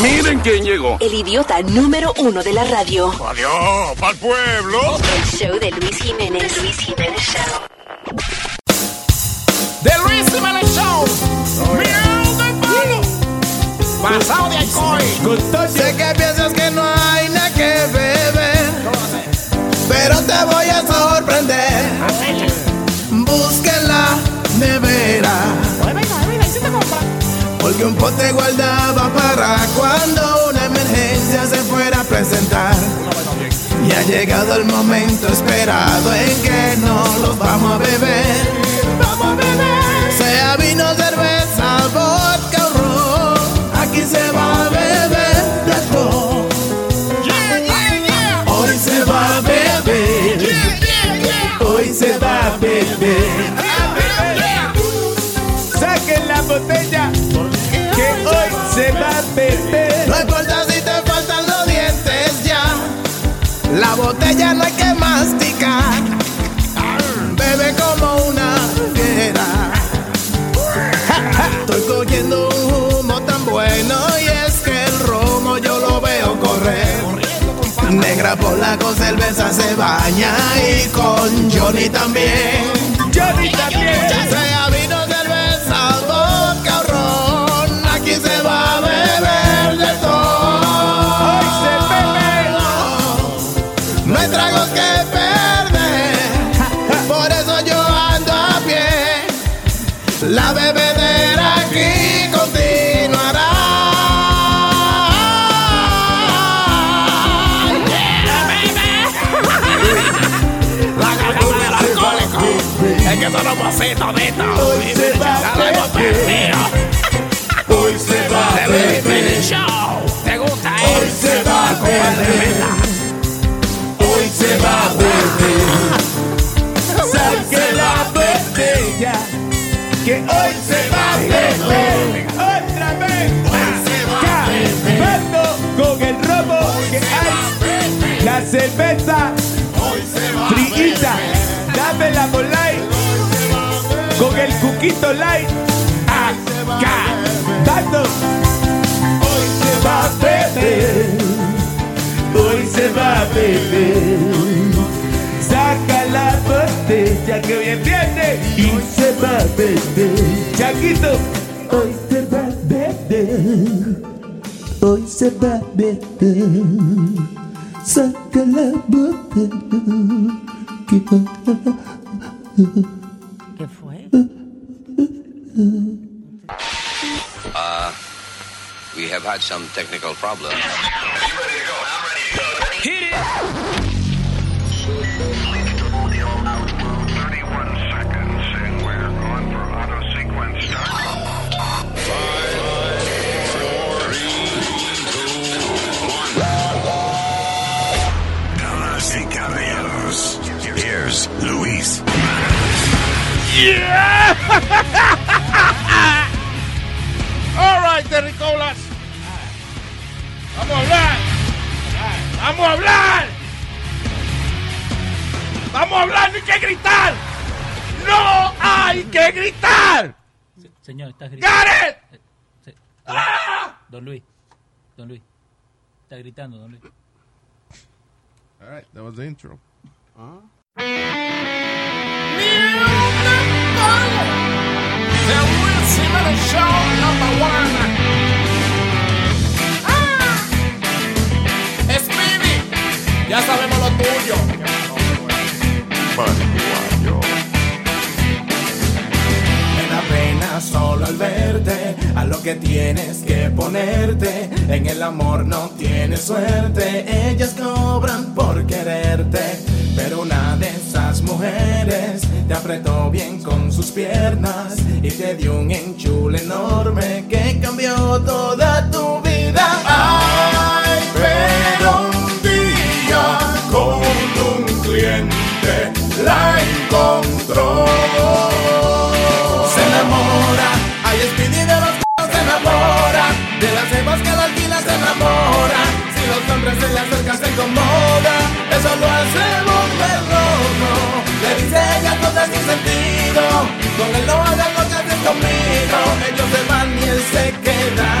Miren quién llegó. El idiota número uno de la radio. Adiós, pa'l pueblo. El show de Luis Jiménez. Luis Jiménez Show. The Luis Jiménez Show. Pasado de alcohol. Sé que piensas que no hay nada que beber, pero te voy a sorprender. Porque un pote guardaba para cuando una emergencia se fuera a presentar. Y ha llegado el momento esperado en que no los vamos a beber. Vamos a beber. Sea vino, cerveza, vodka o ron. Aquí se va a beber de todo. Hoy se va a beber. Hoy se va a beber. Saquen la botella que No importa si te faltan los dientes ya. La botella no hay que masticar. Bebe como una fiera. Estoy cogiendo un humo tan bueno y es que el romo yo lo veo correr. Negra polaco, cerveza se baña y con Johnny también. Johnny también. De esto. Hoy se va a beber. Hoy se va a beber. ¿Te gusta, eh? Hoy se va a beber. Hoy se va a beber. Saque la botella que hoy se va a beber. Otra vez. Acabando con el robo que hay. La cerveza frita. Dámela por light. Con el cuquito light. Acabando. Hoy se va a beber. Hoy se va a beber. Saca la botella que hoy es viernes y se va a beber. Chaquito, hoy se va a beber. Hoy se va a beber. Saca la botella que ¿Qué fue? We have had some technical problems. Damas y caballeros, here's Luis. All right, Terricolas. Vamos a hablar. Vamos a hablar. Vamos a hablar, no hay que gritar. No hay que gritar. Señor, estás gritando. ¡Gareth! Se- ¡Ah! Don Luis. Don Luis. Está gritando, don Luis. All right, that was the intro. The Luis Jiménez Show number one. Ya sabemos lo tuyo. Me da pena solo al verte, a lo que tienes que ponerte. En el amor no tienes suerte, ellas cobran por quererte. Pero una de esas mujeres te apretó bien con sus piernas y te dio un enchule enorme que cambió toda tu vida. control. Se enamora, hay speedy de los c se enamora, de las cebas que la alquila se enamora. Si los hombres se le acercan se incomoda, eso lo hace volver loco. Le dice ella todo sin sentido, con él no haga lo que haces conmigo. Ellos se van y él se queda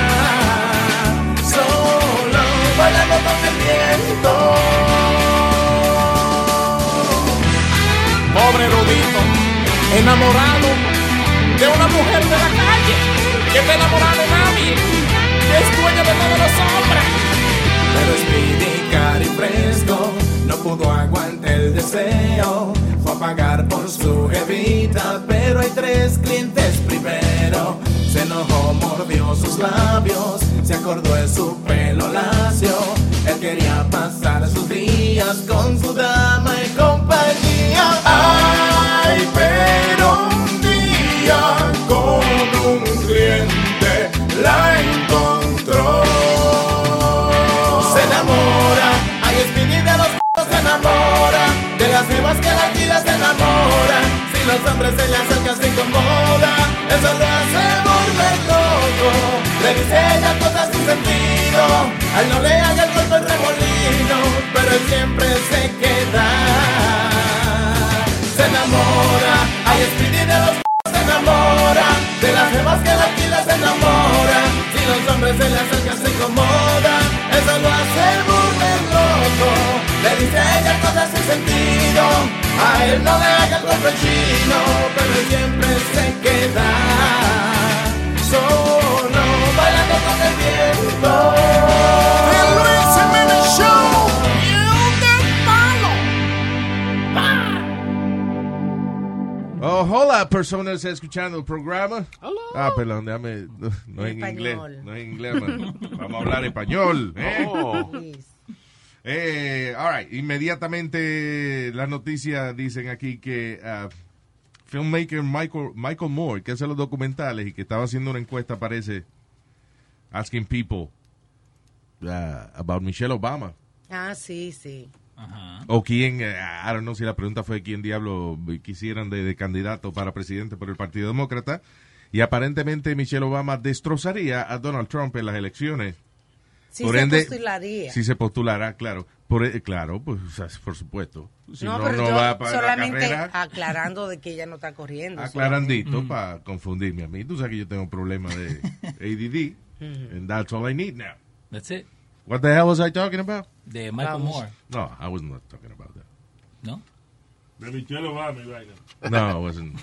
solo, bailando con el viento enamorado de una mujer de la calle que está enamorada de nadie, que es dueña de todos los hombres. Pero Speedy cari fresco no pudo aguantar el deseo. Fue a pagar por su evita, pero hay tres clientes primero. Se enojó, mordió sus labios, se acordó de su pelo lacio. Él quería pasar sus días con su dama los hombres se le acercan se incomoda, eso lo hace volver loco. Le dice ella cosas sin sentido, al no le haga el golpe el remolino, pero él siempre se queda. Se enamora, ay, Speedy de los p- se enamora, de las vivas que la tira se enamora. Si los hombres se le acercan se incomoda, eso lo hace volver loco. Le dice ella cosas sin sentido, a él no le haga el chino, pero siempre se queda solo bailando con el viento. El Luis Jiménez Show, palo. Oh, hola, personas escuchando el programa. Ah, perdón, déjame. No, no en inglés. Español. No es en inglés, man. Vamos a hablar español. ¿eh? Luis. Eh, all right. Inmediatamente las noticias dicen aquí que ah, filmmaker Michael, Michael Moore, que hace los documentales y que estaba haciendo una encuesta, parece, asking people ah, about Michelle Obama. Ah, sí, sí. Ajá. O quién, eh, I don't know si la pregunta fue quién diablo quisieran de, de candidato para presidente por el Partido Demócrata. Y aparentemente Michelle Obama destrozaría a Donald Trump en las elecciones. Sí Por se ende, postularía. Si se postulará, claro. Por, e- claro, pues o sea, por supuesto. Si no, no, no, pero yo va para la solamente carrera. aclarando de que ella no está corriendo. Aclarandito para confundirme a mí. Tú sabes que yo tengo un problema de ADD. and that's all I need now. That's it. What the hell was I talking about? De Michael Vamos. Moore. No, I was not talking about that. ¿No? De Michelle Obama y vaina. No, I wasn't.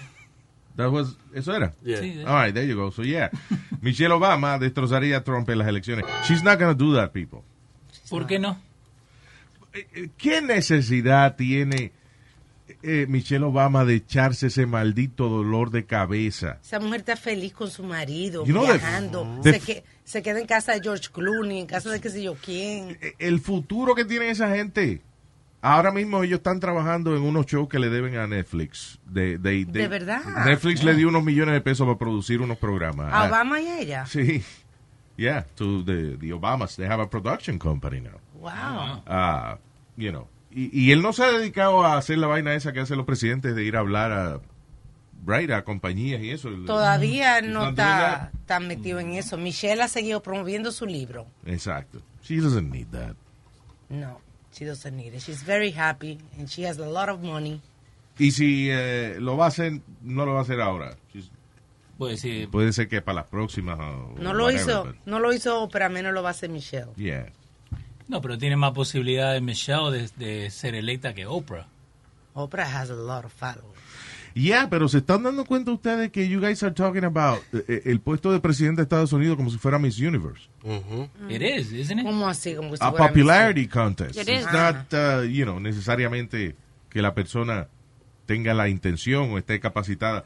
That was, eso era. Sí, All right, there you go. So yeah, Michelle Obama destrozaría a Trump en las elecciones. She's not going to do that, people. ¿Por qué no? Eh, ¿Qué necesidad tiene eh, Michelle Obama de echarse ese maldito dolor de cabeza? Esa mujer está feliz con su marido, You know viajando. the- se, que- se queda en casa de George Clooney, en casa de qué sé yo quién. Eh, El futuro que tiene esa gente. Ahora mismo ellos están trabajando en unos shows que le deben a Netflix. De, de, ¿De verdad? Netflix le dio unos millones de pesos para producir unos programas. A Ah, Obama y a ella. Sí. Yeah, to the, the Obamas. They have a production company now. Wow. Ah, you know. Y, y él no se ha dedicado a hacer la vaina esa que hacen los presidentes de ir a hablar a, right, a compañías y eso. Todavía He's no está tan metido en eso. Michelle ha seguido promoviendo su libro. Exacto. She doesn't need that. No, she doesn't need it. She's very happy and she has a lot of money. Y si eh, lo va a hacer, no lo va a hacer ahora. She's- Pues sí, Puede ser que para las próximas. o No lo whatever, hizo, but- no lo hizo Oprah, menos lo va a hacer Michelle. Yeah. no, pero tiene más posibilidades Michelle de, de ser electa que Oprah. Oprah has a lot of followers. Yeah, pero se están dando cuenta ustedes que you guys are talking about eh, eh, el puesto de presidente de Estados Unidos como si fuera Miss Universe. It is, isn't it? ¿Cómo así? Como si a fuera popularity contest. It It's is. not, uh, you know, necesariamente que la persona tenga la intención o esté capacitada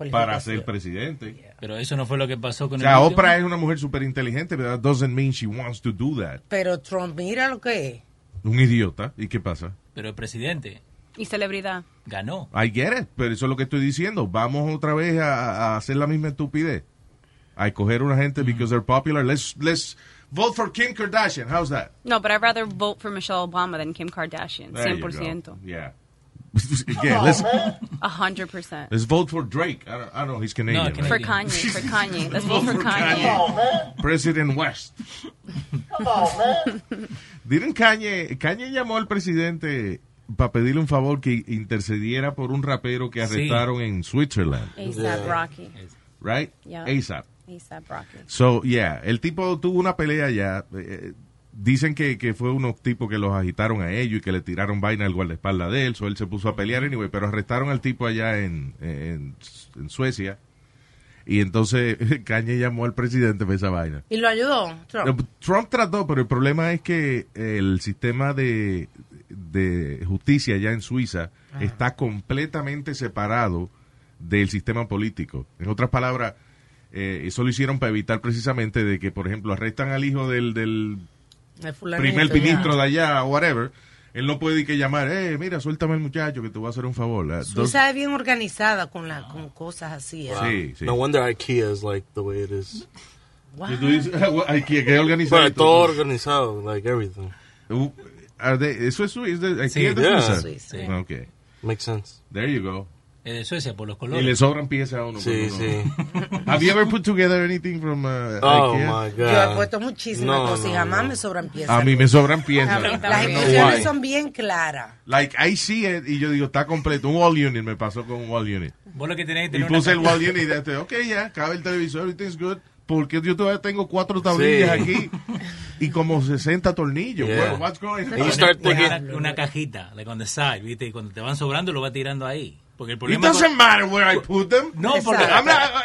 Miss- para ser presidente. Pero eso no fue lo que pasó O con sea, el último. Oprah es una mujer súper inteligente, pero that doesn't mean she wants to do that. Pero Trump, mira lo que es. Un idiota. ¿Y qué pasa? Pero el presidente Y celebridad. ganó. I get it, pero eso es lo que estoy diciendo. Vamos otra vez a, a hacer la misma estupidez. A escoger una gente because they're popular. Let's, let's vote for Kim Kardashian. How's that? No, but I'd rather vote for Michelle Obama than Kim Kardashian. There you go. 100%. Yeah. Again, let's, 100%. let's vote for Drake. I don't, I don't know, he's Canadian. No, right? For Kanye. For Kanye. Let's vote for Kanye. President West. Didn't Kanye, Kanye llamó al presidente para pedirle un favor que intercediera por un rapero que Sí. arrestaron en Switzerland, ASAP Rocky. right? Yeah. ASAP. ASAP Rocky. So, yeah, el tipo tuvo una pelea ya. eh, dicen que, que fue unos tipos que los agitaron a ellos y que le tiraron vaina al guardaespaldas de él, so él se puso a pelear anyway, pero arrestaron al tipo allá en, en, en Suecia. Y entonces Kanye llamó al presidente por esa vaina. Y lo ayudó, Trump. Trump trató, pero el problema es que el sistema de, de justicia allá en Suiza Ajá. está completamente separado del sistema político. En otras palabras, eh, eso lo hicieron para evitar precisamente de que, por ejemplo, arrestan al hijo del, del primer ya. ministro de allá o whatever. Él no puede ir que llamar, eh, mira, suéltame el muchacho que te voy a hacer un favor. Suiza es bien organizada con, la, con cosas así. ¿eh? Sí, sí. No wonder IKEA is like the way it is. Y tú dices, hay que, organizar But todo organizado, like everything. Are they- eso es Suiza. ¿Aquí Sí, es de yeah. Suiza? Suiza. Ah, Ok. Makes sense. There you go. Es de Suecia por los Y colores. le sobran piezas a uno. Sí, uno. sí. Have you ever put together anything from uh, Oh IKEA? my Yo he god. puesto muchísimas No, cosas y no, jamás no. me sobran piezas. A mí me sobran piezas. Las instrucciones son bien claras. Like, I see it y yo digo, está completo. Un wall unit me pasó con un wall unit. Vos lo que tenés que Y tener una puse el wall unit y dije, ok, ya, cabe el televisor, everything's good. Porque yo todavía tengo cuatro tablillas Sí. aquí y como 60 tornillos. Yeah. Well, what's going And on? you start una, una cajita, like on the side, ¿viste? Y cuando te van sobrando, lo va tirando ahí. Porque el It problema. doesn't matter where I put them. No, porque-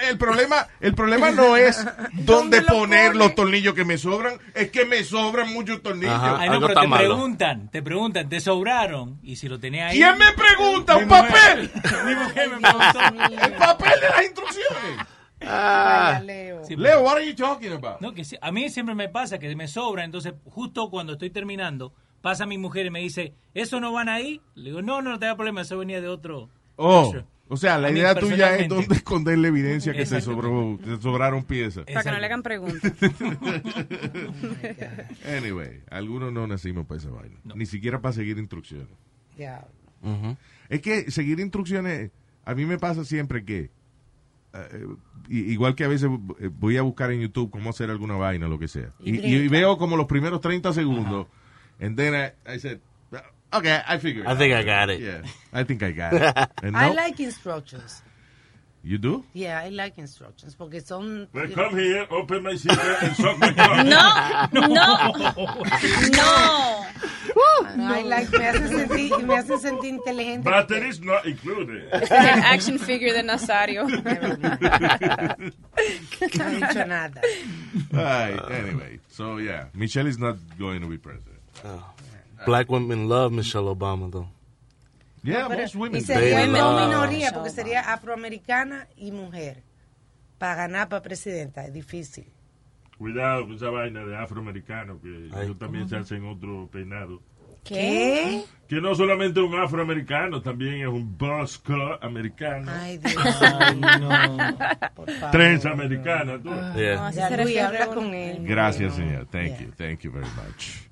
el problema, el problema no es dónde ¿Dónde lo poner pone? los tornillos que me sobran, es que me sobran muchos tornillos. Ajá. Ay, no, pero te malo. preguntan, te preguntan, te sobraron. Y si lo tenés ahí. ¿Quién me pregunta? Mi ¿Un mujer. papel? Mi mujer me preguntó. El papel de las instrucciones. Ah, Leo. Leo, what are you talking about? No, que a mí siempre me pasa que me sobra, entonces justo cuando estoy terminando, pasa mi mujer y me dice, ¿eso no van ahí? Le digo, no, no, no te da problema, eso venía de otro. Oh, o sea, la idea tuya es dónde esconder la evidencia que Exacto. sobró, te sobraron piezas. Para que no le hagan preguntas. Anyway, algunos no nacimos para esa vaina. Ni siquiera para seguir instrucciones. Ya. Es que seguir instrucciones, a mí me pasa siempre que, eh, igual que a veces eh, voy a buscar en YouTube cómo hacer alguna vaina, lo que sea. Y Y, y brinca. veo como los primeros 30 segundos, and then I, I said, okay, I figured. I think I got it. Yeah, I think I got it. And I no, like instructions. You do? Yeah, I like instructions porque son. Well, come here, open my secret and suck my cock. No, no, no. I like, me hacen sentir, me hacen sentir inteligente. Batteries not included. Es el action figure de Nazario. No he dicho nada. Right, anyway, so yeah, Michelle is not going to be president. Oh. black women love Michelle Obama, though. Yeah, most y sería una minoría porque sería afroamericana y mujer. Para ganar para presidenta es difícil. Cuidado con esa vaina de afroamericano, que Ay. ellos también se hacen otro peinado. ¿Qué? Que no solamente un afroamericano, también es un buzz cut americano. Ay, Dios. Por favor. Trenza americana, tú. Yeah. Ya, se Luis, refiere habla uno. con él. Gracias, señor. Thank Yeah. you. Thank you very much.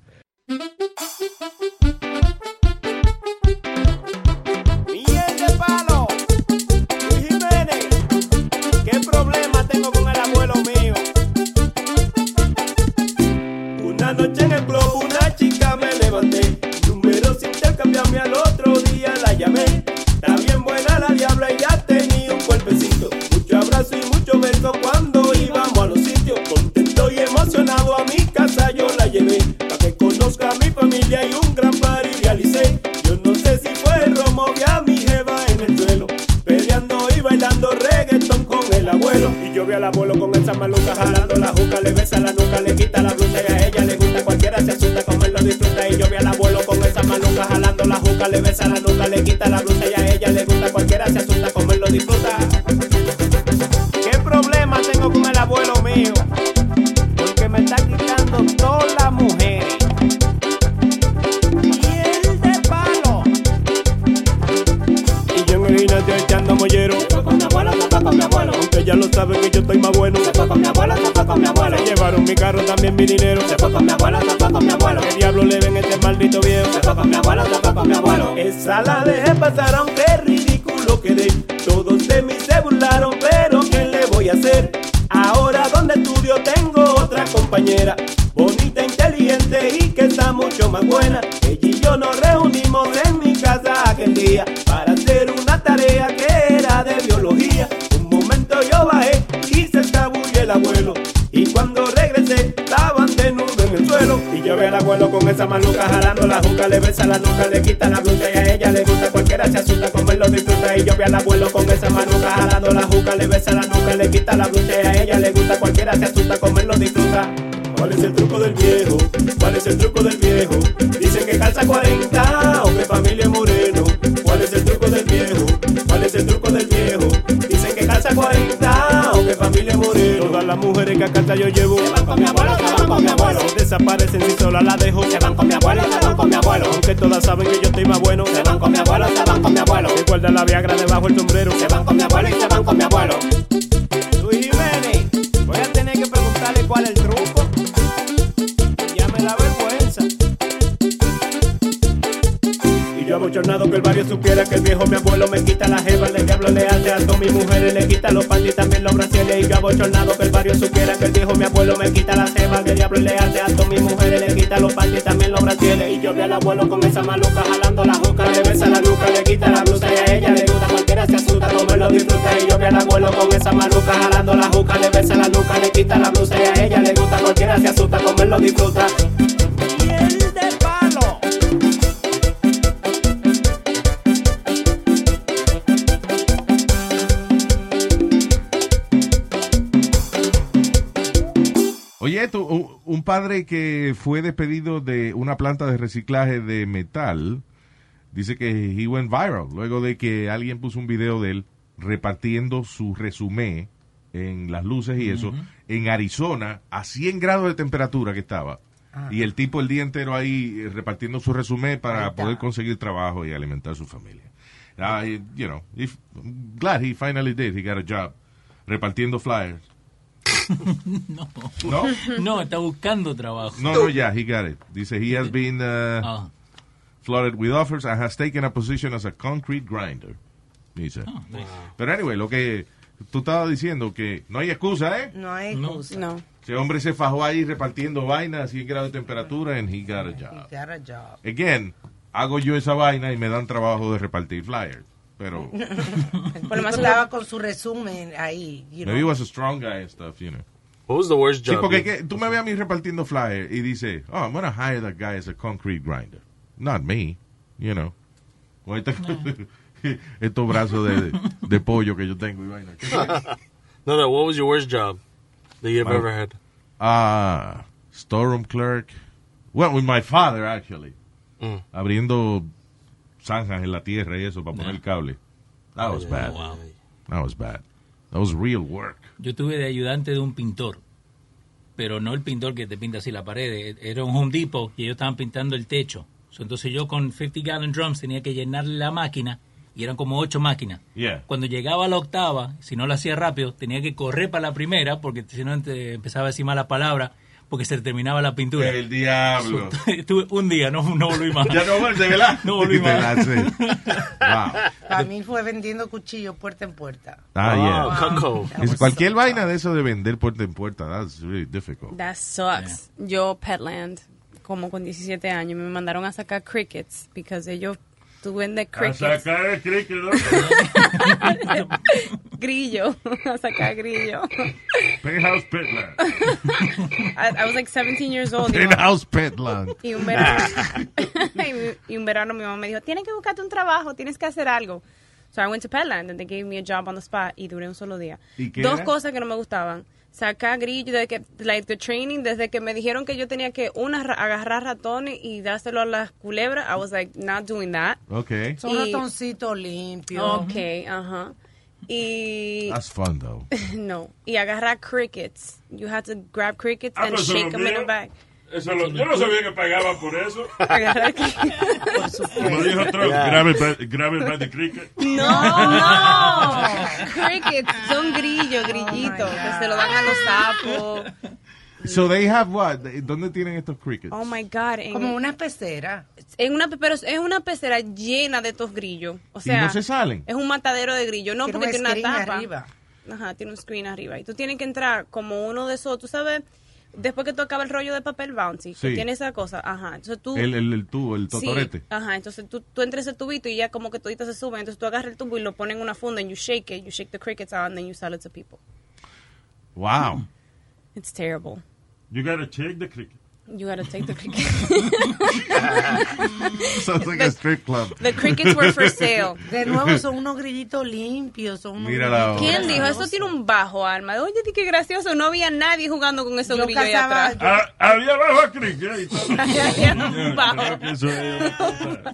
Conozca a mi familia y un gran party realicé. Yo no sé si fue el romo, vi a mi jeva en el suelo, peleando y bailando reggaeton con el abuelo. Y yo vi al abuelo con esa maluca jalando la juca, le besa la nuca, le quita la blusa y a ella le gusta, cualquiera se asusta, comerlo disfruta. Y yo vi al abuelo con esa maluca jalando la juca, le besa la nuca, le quita la blusa y a ella le gusta, cualquiera se asusta, comerlo disfruta. Ya lo saben que yo estoy más bueno. Se fue con mi abuelo, se fue con mi abuelo. Se llevaron mi carro, también mi dinero. Se fue con mi abuelo, se fue con mi abuelo. ¿Qué diablo le ven a este maldito viejo? Se fue con mi abuelo, se fue con mi abuelo. Esa la dejé pasar, aunque ridículo quedé. Todos de mí se burlaron, pero ¿qué le voy a hacer? Ahora donde estudio tengo otra compañera, bonita, inteligente y que está mucho más buena. Ella y yo nos reunimos en mi casa aquel día para hacer una tarea que era de biología. Abuelo con esa maluca jalando la juca, le besa la nuca, le quita la blusa a ella le gusta. Cualquiera se asusta, comerlo disfruta. Y yo veo al abuelo con esa maluca jalando la juca, le besa la nuca, le quita la blusa a ella le gusta. Cualquiera se asusta, comerlo disfruta. ¿Cuál es el truco del viejo? ¿Cuál es el truco del viejo? Dicen que calza 40 o que familia Todas las mujeres que a casa yo llevo se van con mi abuelo, se van con mi abuelo. Desaparecen si sola la dejo, se van con mi abuelo, se van con mi abuelo. Aunque todas saben que yo estoy más bueno, se van con mi abuelo, se van con mi abuelo. Que guarda la viagra debajo el sombrero, se van con mi abuelo y se van con mi abuelo. Abochornado que el barrio supiera que el viejo mi abuelo me quita la jeva, el diablo le hace a todas mis mujeres, le quita los panties también los brasiles. Y yo abochornado que el barrio supiera que el viejo mi abuelo me quita la jeva, que el diablo le hace a todas mis mujeres, le quita los panties también los brasiles. Y yo vi al abuelo con esa maluca jalando la juca, le besa la nuca, le quita la blusa y a ella le gusta cualquiera se asusta, comerlo disfruta. Y yo vi al abuelo con esa maluca jalando la juca, le besa la nuca, le quita la blusa y a ella le gusta cualquiera se asusta, comerlo disfruta. Padre que fue despedido de una planta de reciclaje de metal, dice que he went viral, luego de que alguien puso un video de él repartiendo su resumen en las luces y eso, en Arizona, a 100 grados de temperatura que estaba. Ah. Y el tipo el día entero ahí eh, repartiendo su resumen para poder conseguir trabajo y alimentar a su familia. I, you know, if, glad he finally did. He got a job repartiendo flyers. no. ¿No? No, está buscando trabajo. No, no, ya, he got it. Dice, he has been uh, Ah. flooded with offers and has taken a position as a concrete grinder. Dice. Pero anyway, lo que tú estabas diciendo, que no hay excusa, ¿eh? No hay excusa. No. Ese hombre se fajó ahí repartiendo vainas a 100 grados de temperatura and he got a job. Got a job. Again, hago yo esa vaina y me dan trabajo de repartir flyers. Pero Por lo menos estaba con su resumen ahí. you maybe he know. was a strong guy and stuff, you know. What was the worst Sí, job? porque you- que- tú me ves a mí repartiendo flyers y dice, oh, I'm gonna hire that guy as a concrete grinder. Not me, you know. Con este- estos brazos de, de pollo que yo tengo y vaina. no, no. What was your worst job that you've My- ever had? Ah, storeroom clerk. Well, with my father, actually. Mm. Abriendo zanjas en la tierra y eso para poner cable. That was bad. That was bad. That was real work. Yo tuve de ayudante de un pintor, pero no el pintor que te pinta así la pared, era un Home Depot y ellos estaban pintando el techo. Entonces yo con 50 gallon drums tenía que llenarle la máquina y eran como ocho máquinas. Yeah. Cuando llegaba a la octava, si no lo hacía rápido, tenía que correr para la primera porque si no empezaba a decir mala palabra porque se terminaba la pintura. El diablo. Estuve un día, no, no volví más. Ya no vuelve, ¿verdad? No volví más. Wow. Para mí fue vendiendo cuchillos puerta en puerta. Ah, yeah. Wow, Coco. Es cualquier vaina de eso de vender puerta en puerta, that's really difficult. That sucks. Yo, Petland, como con 17 años, me mandaron a sacar crickets, because ellos, tú vendes A crickets. sacar el cricket, ¿no? grillo, a sacar grillo. Penthouse Petland. I, I was like 17 years old. Penthouse Petland. Y un, verano, y un verano mi mamá me dijo, tienes que buscarte un trabajo, tienes que hacer algo. So I went to Petland and they gave me a job on the spot y duré un solo día. ¿Y qué Dos era? cosas que no me gustaban. Sacar grillo, desde que, like the training, desde que me dijeron que yo tenía que, una, ra- agarrar ratones y dárselo a las culebras, I was like, not doing that. Okay. Son ratoncitos limpios. Ok, ajá. Y... That's fun, though. no. Y agarrar crickets. You had to grab crickets Ah, and shake them in a bag. Eso lo- yo no sabía que pagaban por eso. Como dijo Trump, grave, grave by the cricket. No, no. Crickets son grillos, grillitos, que se lo dan a los sapos. So they have what? ¿Dónde tienen estos crickets? Oh my God. En, Como una pecera. en una, pero es una pecera llena de estos grillos. O sea, no se salen? Es un matadero de grillos. No, Tiene porque tiene una screen tapa. arriba. Ajá, tiene un screen arriba. Y tú tienes que entrar como uno de esos, tú sabes, después que tú acabas el rollo de papel bouncy, que Sí. tiene esa cosa. Ajá. Entonces tú. El, el, el tubo, el Sí, totorete. ajá, entonces tú, tú entras ese tubito y ya como que toditas se suben. Entonces tú agarras el tubo y lo pones en una funda and you shake it, you shake the crickets out and then you sell it to people. Wow. It's terrible. You gotta check the cricket. You gotta take the cricket. Sounds like a strip club. The crickets were for sale. De nuevo son unos grillitos limpios, son unos Mira la ¿Quién dijo? Eso tiene un bajo, Alma. Oye, di qué gracioso. No había nadie jugando con esos Yo grillos ahí cazaba- atrás. Ah, había bajo a cricket. Había bajo.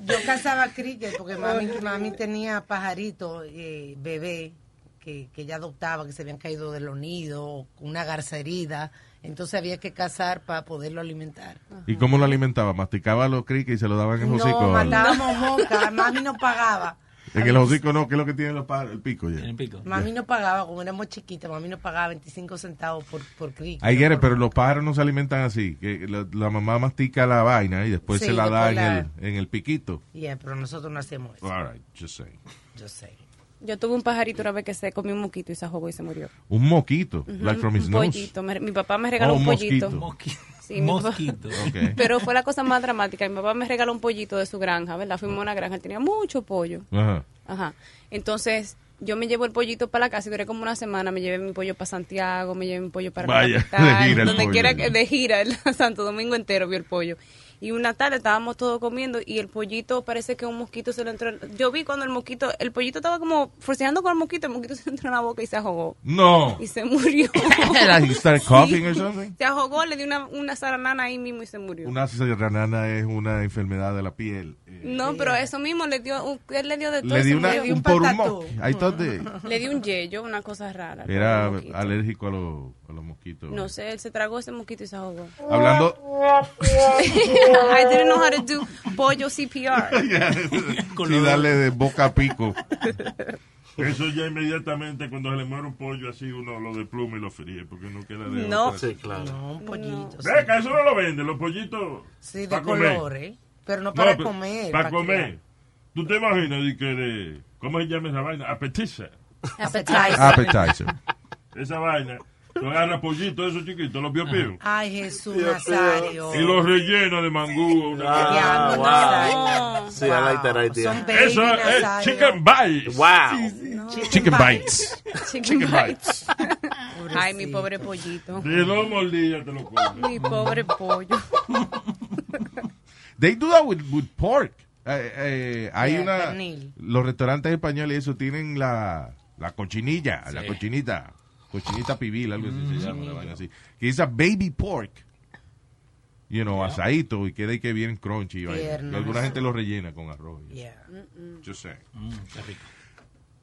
Yo cazaba cricket porque mami, mami tenía pajaritos, eh, bebé, que, que ella adoptaba, que se habían caído de los nidos, una garza herida. Entonces había que cazar para poderlo alimentar. ¿Y cómo lo alimentaba? ¿Masticaba los crickets y se lo daban en el No, hocico? al- matábamos mosca, mami no pagaba. En el hocico no, ¿qué es lo que tiene los? El pico ya. En el pico. Mami no pagaba, como éramos chiquitas, mami no pagaba 25 centavos por, por cricket. Ahí it, pero los pájaros no se alimentan así. Que la, la mamá mastica la vaina y después Sí, se la da en, la- el, en el piquito. Yeah, pero nosotros no hacemos eso. All right, just saying. Yo sé. Yo tuve un pajarito una vez que se comió un moquito y se ahogó y se murió. Un moquito, like from his un nose. pollito. Me- mi papá me regaló Oh, un pollito. mosquito. Sí, mi papá- Mosquito. Ok. Pero fue la cosa más dramática. Mi papá me regaló un pollito de su granja, ¿verdad? Fuimos a una granja, él tenía mucho pollo. Ajá. Ajá. Entonces, yo me llevo el pollito para la casa y duré como una semana. Me llevé mi pollo para Santiago, me llevé mi pollo para Vaya, la capital, de gira el donde pollo. quiera que de gira, el Santo Domingo entero vio el pollo. Y una tarde estábamos todos comiendo y el pollito parece que un mosquito se le entró. en- Yo vi cuando el mosquito, el pollito estaba como forceando con el mosquito, el mosquito se entró en la boca y se ahogó. No. Y se murió. Like started coughing or something? Se ahogó, le dio una, una zaranana ahí mismo y se murió. Una serranana es una enfermedad de la piel. No, pero eso mismo le dio, un- él le dio de todo. Le y di se una, murió. un porumo. Le dio un yello, una cosa rara. era alérgico a, los- a los mosquitos. No sé, él se tragó ese mosquito y se ahogó. Hablando- I didn't know how to do pollo CPR. Sí, darle de boca a pico. Eso ya inmediatamente cuando se le muere un pollo así uno lo despluma y lo fríe porque no queda de No. otra. Sí, claro. No, un pollito. sí. Ve que eso no lo venden, los pollitos. Sí, de pa' comer. Pero no para pero comer. Para pa' comer. ¿Tú te imaginas de que de, ¿cómo se llama esa vaina? Appetizer. Appetizer. Appetizer. Esa vaina. Tú agarras pollitos esos chiquitos, los piopíos. Ay, Jesús Nazario. Y los rellenos de mangú. Una Ah, wow. Nazario. Sí, I like that idea. Son baby Eso es Nazario. chicken bites. Wow. Chicken bites. Chicken Chicken bites. Ay, mi pobre pollito. Si no mordillas te lo comes. Mi pobre pollo. They do that with, with pork. Eh, eh, hay Yeah, una. pernil. Los restaurantes españoles, eso tienen la, la cochinilla, la cochinita. Cochinita pibil, algo así se llama, una vaina así. Que es a baby pork. You know, asadito y queda y que bien crunchy. y vaina. Tierno. Y alguna gente lo rellena con arroz. Yeah. Yo sé. Mm, qué rico.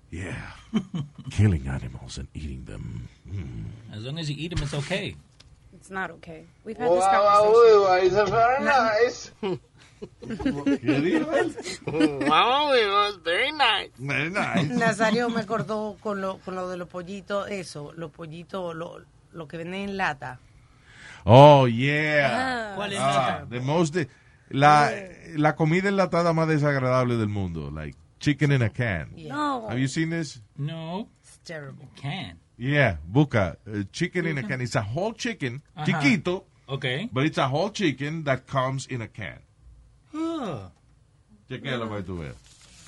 Yeah. Killing animals and eating them. Mm. As long as you eat them, it's okay. It's not okay. We've had this conversation. it's very nice. ¿Qué dijo? wow, it was very nice. Very nice. Nazario me acordó con lo, con lo de los pollitos, eso, los pollitos, lo, lo que venden en lata. Oh, yeah. ¿Cuál es Ah, the most de- la, la comida enlatada más desagradable del mundo. Like chicken in a can. Yeah. No. Have you seen this? No, It's terrible. can. Yeah, busca. uh, chicken in a can. It's a whole chicken, Ajá. chiquito, Okay. but it's a whole chicken that comes in a can. Ah, Chequéalo para que tú veas.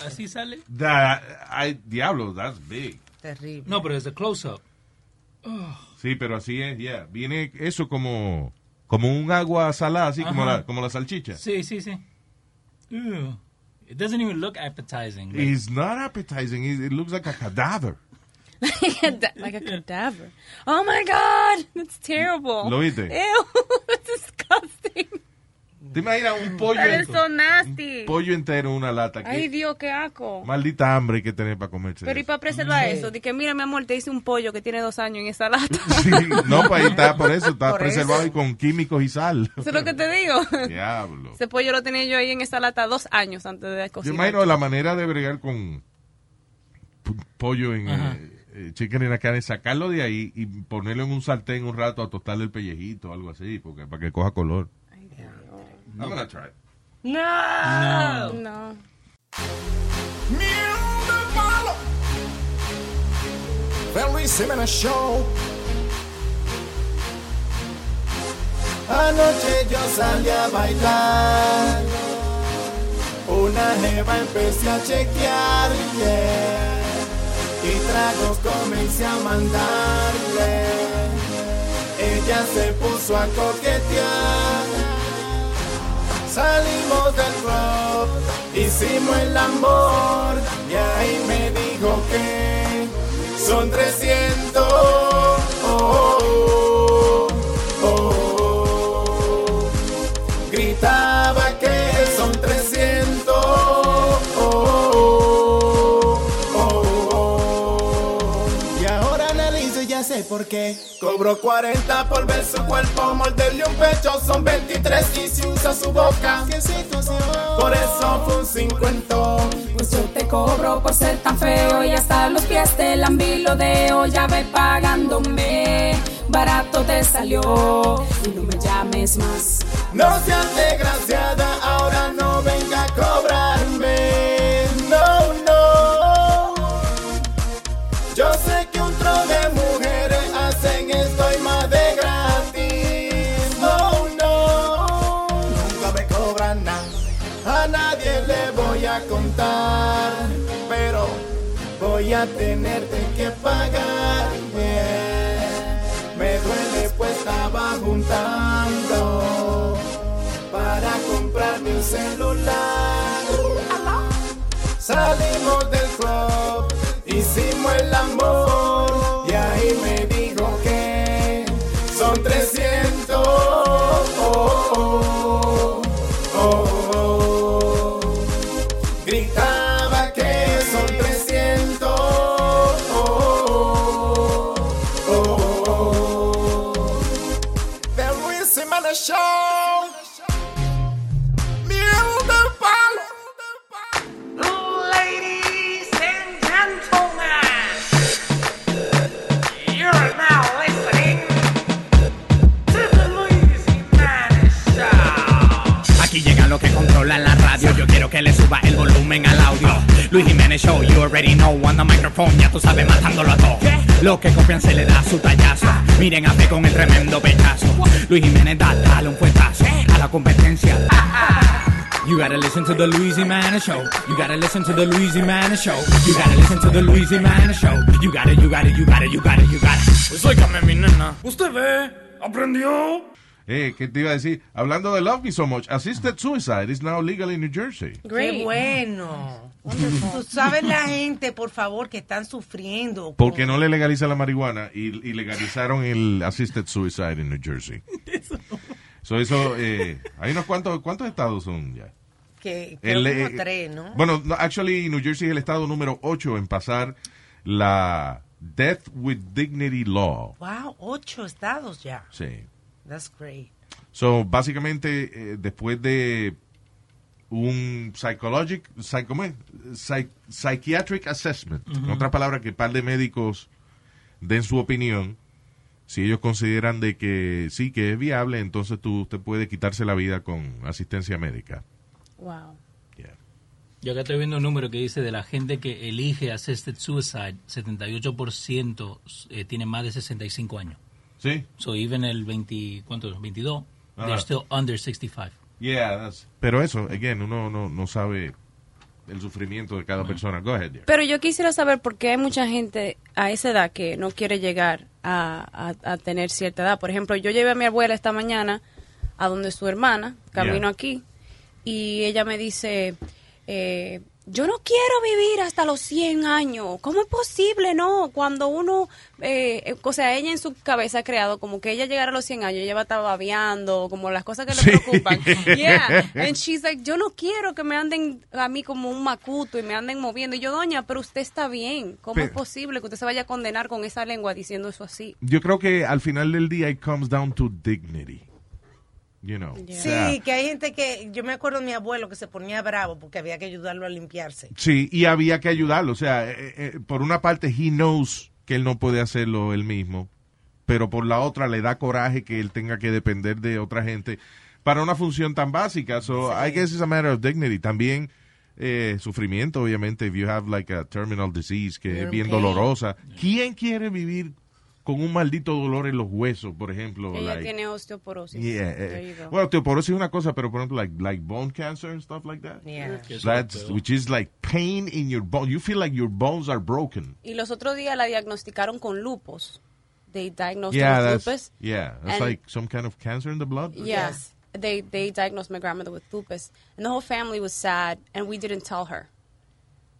Así sale. That, I, diablo, that's big. Terrible. No, pero es a close-up. Sí, pero así es, yeah. Viene eso como, como un agua salada, así como Ajá. la, como la salchicha. Sí, sí, sí. Ew. It doesn't even look appetizing. Like, It's not appetizing. It, it looks like a cadaver. like a cadaver. Oh my God, that's terrible. ¿Lo viste? Ew, it's disgusting. ¿Te imaginas un pollo, That is ent- so nasty. pollo entero en una lata? Ay, ¿Qué Dios, qué asco. maldita hambre hay que tener para comerse Pero y para preservar eso, de que mira, mi amor, te hice un pollo que tiene dos años en esa lata. Sí, no, pues ahí está, por eso está Por preservado eso. y con químicos y sal. Eso es lo que te digo. Diablo. Ese pollo lo tenía yo ahí en esa lata dos años antes de Yo cocinar. imagino la manera de bregar con pollo en eh, eh, chicken in a can es sacarlo de ahí y ponerlo en un sartén un rato a tostarle el pellejito o algo así, porque para que coja color. I'm gonna try. it. No. No. The Luis Jiménez Show. Anoche yo salí a bailar. Una jeva empecé a chequear, yeah. Y tragos comencé a mandarle. Ella se puso a coquetear. Del club, hicimos el amor y ahí me dijo que son 300. Oh, oh. Gritaba que son 300. Oh, oh, oh, oh. Y ahora analizo y ya sé por qué. Cobro 40 por ver su cuerpo, morderle un pecho son 23 y si usa su boca, qué situación. Por eso fue un cincuentón. Pues yo te cobro por ser tan feo y hasta los pies te lambilodeo. Ya ve pagándome, barato te salió y no me llames más. No seas desgraciada, a tenerte que pagar. yeah. Me duele pues estaba juntando para comprarme un celular. Salimos del club, hicimos el amor suba el volumen al audio. Luis Jiménez Show, you already know. On the microphone, ya tú sabes, matándolo a todo. Los que copian se le da su tallazo. Miren a ver con el tremendo pechazo. Luis Jiménez da, dale un fuetazo a la competencia. You gotta listen to the Luis Jimenez Show. You gotta listen to the Luis Jimenez Show. You gotta listen to the Luis Jimenez Show. You gotta, you gotta, you gotta, you gotta, you gotta. Pues óigame, mi nena. ¿Usted ve? ¿Aprendió? Eh, ¿qué te iba a decir? Hablando de Love Me So Much, assisted suicide is now legal in New Jersey. Qué bueno. Tú sabes la gente, por favor, que están sufriendo. Porque no le legaliza la marihuana y, y legalizaron el assisted suicide en New Jersey. So, eso, eh, hay unos cuantos, ¿cuántos estados son ya? Que, El, eh, tres, ¿no? Bueno, no, actually, New Jersey es el estado número 8 en pasar la Death with Dignity Law. Wow, ocho estados ya. Sí. That's great. So, básicamente, eh, después de un psychologic, psy- ¿cómo es? Psy- psychiatric assessment, en otras palabras, que par de médicos den su opinión, si ellos consideran de que sí, que es viable, entonces tú usted puede quitarse la vida con asistencia médica. Wow. Yo acá estoy viendo un número que dice de la gente que elige assisted suicide, 78% eh, tiene más de 65 años. Sí. So even el 20, ¿cuántos? 22, Ajá. they're still under 65. Yeah, that's- Pero eso, again, uno no, no sabe el sufrimiento de cada persona. Go ahead, dear. Pero yo quisiera saber por qué hay mucha gente a esa edad que no quiere llegar a, a- a tener cierta edad. Por ejemplo, yo llevé a mi abuela esta mañana a donde su hermana, camino Yeah. aquí, y ella me dice, eh, yo no quiero vivir hasta los 100 años. ¿Cómo es posible, no? Cuando uno, eh, o sea, ella en su cabeza ha creado como que ella llegara a los 100 años, ella va a estar babeando, como las cosas que le preocupan. Yeah. And she's like, yo no quiero que me anden a mí como un macuto y me anden moviendo. Y yo, doña, pero usted está bien. ¿Cómo Pero- es posible que usted se vaya a condenar con esa lengua diciendo eso así? Yo creo que al final del día it comes down to dignity. You know. Sí, que hay gente que, yo me acuerdo de mi abuelo que se ponía bravo porque había que ayudarlo a limpiarse. Sí, y había que ayudarlo. O sea, eh, eh, por una parte, he knows que él no puede hacerlo él mismo, pero por la otra le da coraje que él tenga que depender de otra gente para una función tan básica. So, I guess it's a matter of dignity. También eh, sufrimiento, obviamente, if you have like a terminal disease que You're es bien dolorosa. ¿Quién quiere vivir con un maldito dolor en los huesos, por ejemplo? Ella like- tiene osteoporosis. Yeah, eh, go. well, osteoporosis es una cosa, pero por ejemplo, like, like bone cancer and stuff like that. Yeah. That's, which is like pain in your bone. You feel like your bones are broken. Y los otros días la diagnosticaron con lupus. They diagnosed Yeah, her with lupus. yeah, that's like some kind of cancer in the blood. Yes. they they diagnosed my grandmother with lupus, and the whole family was sad, and we didn't tell her.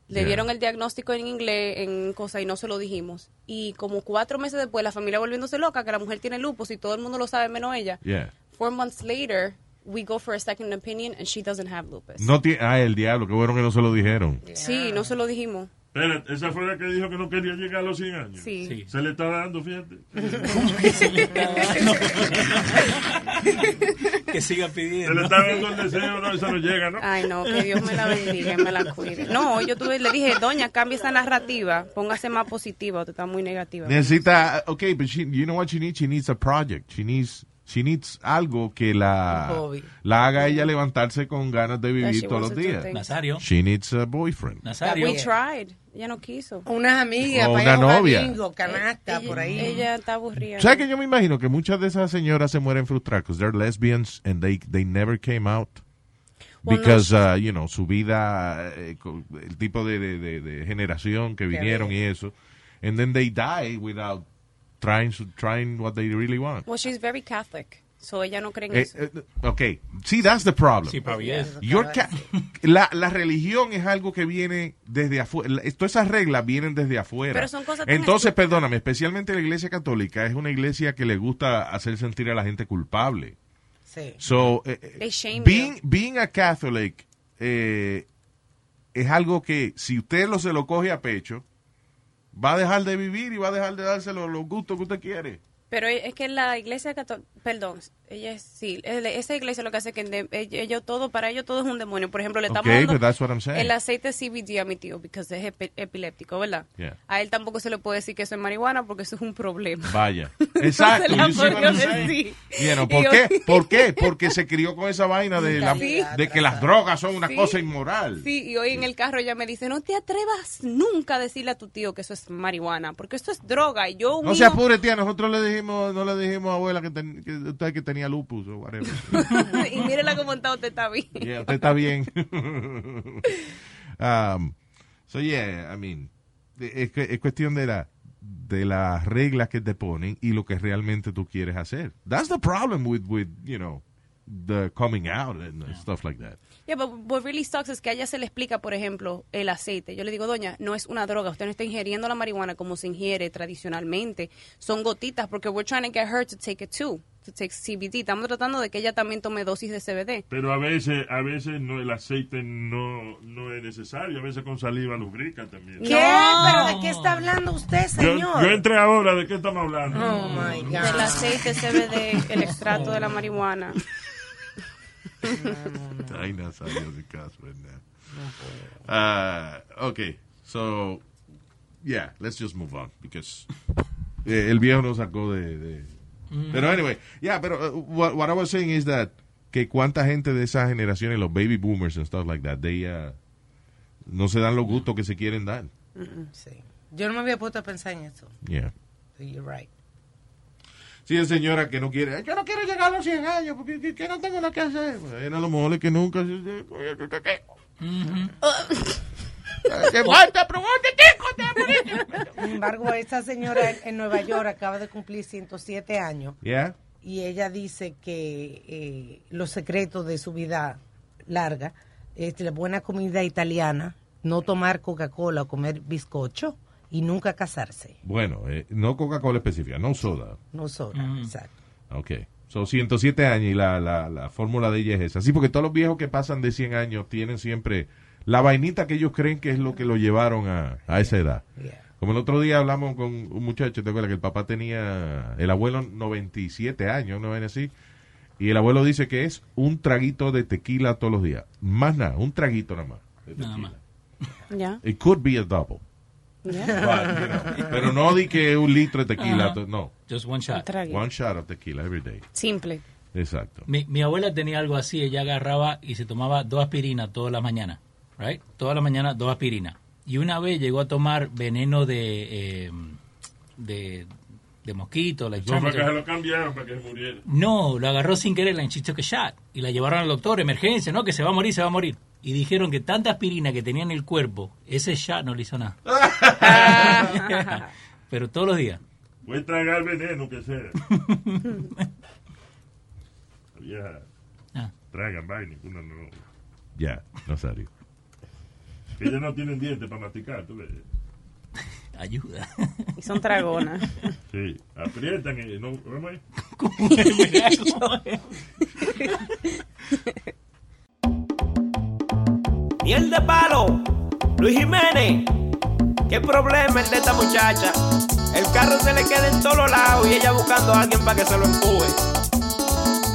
Le Yeah. dieron el diagnóstico en inglés, en cosa, y no se lo dijimos. Y como cuatro meses después, la familia volviéndose loca, que la mujer tiene lupus y todo el mundo lo sabe menos ella. Yeah. Four months later, we go for a second opinion, and she doesn't have lupus. No tiene, ah, el diablo, qué bueno que no se lo dijeron. Sí, no se lo dijimos. Espera, esa fue la que dijo que no quería llegar a los 100 años. Sí. Sí. Se le está dando, fíjate. que siga Se pidiendo. le está dando el deseo, no, eso no llega, ¿no? Ay, no, que Dios me la bendiga y me la cuide. No, yo tuve, le dije, doña, cambia esa narrativa, póngase más positiva, usted está muy negativa. Necesita, okay, but she, you know what she needs? She needs a project. She needs, she needs algo que la, la haga ella levantarse con ganas de vivir todos los días. Nazario. She needs a boyfriend. We tried, ella no quiso. Unas amigas, O para una novia. bingo, canasta, Ella- por ahí. Ella está aburrida. ¿Sabes que yo me imagino que muchas de esas señoras se mueren frustradas because they're lesbians and they, they never came out? Well, Because, uh, you know, su vida, eh, el tipo de, de, de- de generación que vinieron y eso. And then they die without trying, trying what they really want. Well, she's very Catholic, so ella no cree en Eh, eso. eh, ok, see, that's the problem. Sí. Your la, la religión es algo que viene desde afuera. Todas esas reglas vienen desde afuera. Pero son cosas Entonces, perdóname, especialmente la iglesia católica es una iglesia que le gusta hacer sentir a la gente culpable. Sí. So, eh, eh, They shame being, being a Catholic eh, es algo que si usted lo se lo coge a pecho, va a dejar de vivir y va a dejar de darse los, gustos que usted quiere. Pero es que la iglesia católica, perdón, ella es, sí, es- esa iglesia lo que hace que ellos, todo, para ellos todo es un demonio. Por ejemplo, le estamos Okay, dando but that's what I'm saying. el aceite CBD a mi tío, porque es epi- epiléptico, ¿verdad? Yeah. A él tampoco se le puede decir que eso es marihuana porque eso es un problema. Vaya. Exacto. No se la decir. You know, ¿Por qué? ¿Por qué? Porque se crió con esa vaina de, la- Sí. de que las drogas son una Sí. cosa inmoral. Sí, y hoy en el carro ella me dice, no te atrevas nunca a decirle a tu tío que eso es marihuana, porque esto es droga. Y yo, No se hijo- apure, tía. Nosotros le dijimos, no le dijimos a abuela que, ten- que usted que tenía lupus o whatever. y mírela cómo está, usted está bien. Yeah, usted está bien. um, so yeah, I mean, es, es cuestión de la de las reglas que te ponen y lo que realmente tú quieres hacer. That's the problem with with you know the coming out and stuff like that. Yeah, but what really sucks es que a ella se le explica, por ejemplo, el aceite. Yo le digo, doña, no es una droga. Usted no está ingiriendo la marihuana como se ingiere tradicionalmente. Son gotitas porque we're trying to get her to take it too, CBD. Estamos tratando de que ella también tome dosis de CBD. Pero a veces, a veces no, el aceite no, no es necesario. A veces con saliva lubrica también. ¿Qué? ¿Pero de qué está hablando usted, Yo, señor? yo entré ahora, ¿de qué estamos hablando? Oh, my God. Del aceite CBD, el extracto de la marihuana. Ay, no salió de caso, ¿verdad? Uh, okay, so, yeah, let's just move on, because eh, el viejo nos sacó de... de- Mm. Pero anyway, yeah, pero uh, what, what I was saying is that que cuánta gente de esa generación, los baby boomers and stuff like that, they uh, no se dan los gustos que se quieren dar. Sí. Yo no me había puesto a pensar en eso. Yeah. So you're right. Sí, es señora que no quiere, yo no quiero llegar a los 100 años porque que, que no tengo nada que hacer. Bueno, a lo mejor es que nunca... se- ¿Qué? Falta, pero ¿dónde te Sin embargo, esta señora en, Nueva York acaba de cumplir 107 años Yeah. y ella dice que eh, los secretos de su vida larga es la buena comida italiana, no tomar Coca-Cola o comer bizcocho y nunca casarse. Bueno, eh, no Coca-Cola específica, no soda. No sola, exacto. Ok. Son 107 años y la, la, la fórmula de ella es esa. Sí, porque todos los viejos que pasan de 100 años tienen siempre la vainita que ellos creen que es lo que lo llevaron a, a esa edad. Como el otro día hablamos con un muchacho, ¿te acuerdas? Que el papá tenía, el abuelo 97 años, una vaina así. Y el abuelo dice que es un traguito de tequila todos los días. Más nada, un traguito nada más. de Nada tequila. más. Ya. It could be a double. Ya. But, you know, pero no di que un litro de tequila, no. Just one shot. One shot of tequila every day. Simple. Exacto. Mi, mi abuela tenía algo así, ella agarraba y se tomaba dos aspirinas todas las mañanas, right? Todas las mañanas dos aspirinas. Y una vez llegó a tomar veneno de eh, de, de mosquito, like No, para que se lo cambiaron para que se muriera. No, lo agarró sin querer, la took a shot. Y la llevaron al doctor, emergencia, ¿no? Que se va a morir, se va a morir. Y dijeron que tanta aspirina que tenía en el cuerpo, ese shot no le hizo nada. Pero todos los días. Voy a tragar veneno que sea. Había- Ah. Tragan vaina, uno no. Ya, Nazario. Ellos no tienen dientes para masticar, tú ves. Ayuda. Y son dragonas. Sí, aprietan y no. ¿Cómo es? Miel de palo, Luis Jiménez. ¿Qué problema es de esta muchacha? El carro se le queda en todos lados y ella buscando a alguien para que se lo empuje.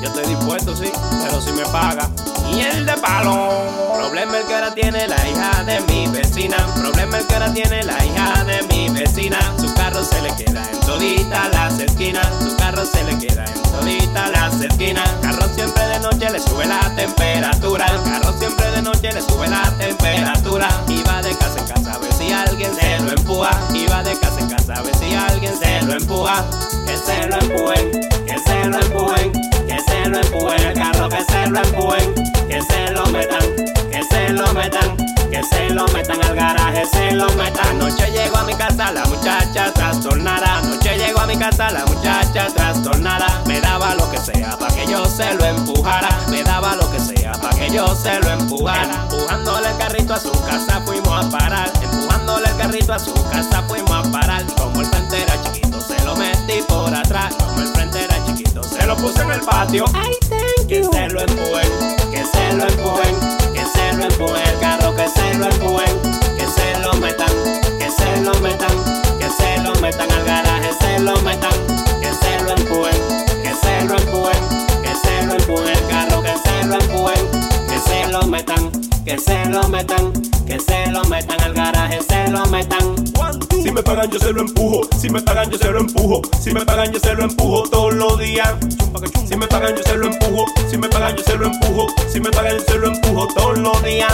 Yo estoy dispuesto, sí, pero si me paga. Miel de palo. Problema el que ahora tiene la hija de mi vecina. Problema el que ahora tiene la hija de mi vecina. Su carro se le queda en todita las esquinas. Su carro se le queda en todita las esquinas. Carro siempre de noche le sube la temperatura. Carro siempre de noche le sube la temperatura. Y va de casa en casa a ver si alguien se lo empuja. Y va de casa en casa a ver si alguien se lo empuja. Que se lo empujen, que se lo empujen, empujen. El carro que se lo empujen, que se lo metan, que se lo metan, que se lo metan al garaje, se lo metan. Anoche llegó a mi casa la muchacha trastornada. Anoche llegó a mi casa la muchacha trastornada. Me daba lo que sea para que yo se lo empujara. Me daba lo que sea para que yo se lo empujara. Empujándole el carrito a su casa fuimos a parar. Empujándole el carrito a su casa fuimos a parar. Como el frente chiquito, se lo metí por atrás. Como el puse en el patio. Que se lo empujen, que se lo empujen, que se lo empujen. El carro que se lo empujen, que se lo metan, que se lo metan, que se lo metan al garaje, se lo metan, que se lo empujen, que se lo empujen, que se lo empujen. El carro que se lo empujen, que se lo metan, que se lo metan, que se lo metan al garaje, se lo metan. Si me pagan yo se lo empujo, si me pagan yo se lo empujo, si me pagan yo se lo empujo todos los días. Si me pagan yo se lo empujo, si me pagan yo se lo empujo, si me pagan yo se lo empujo todos los días.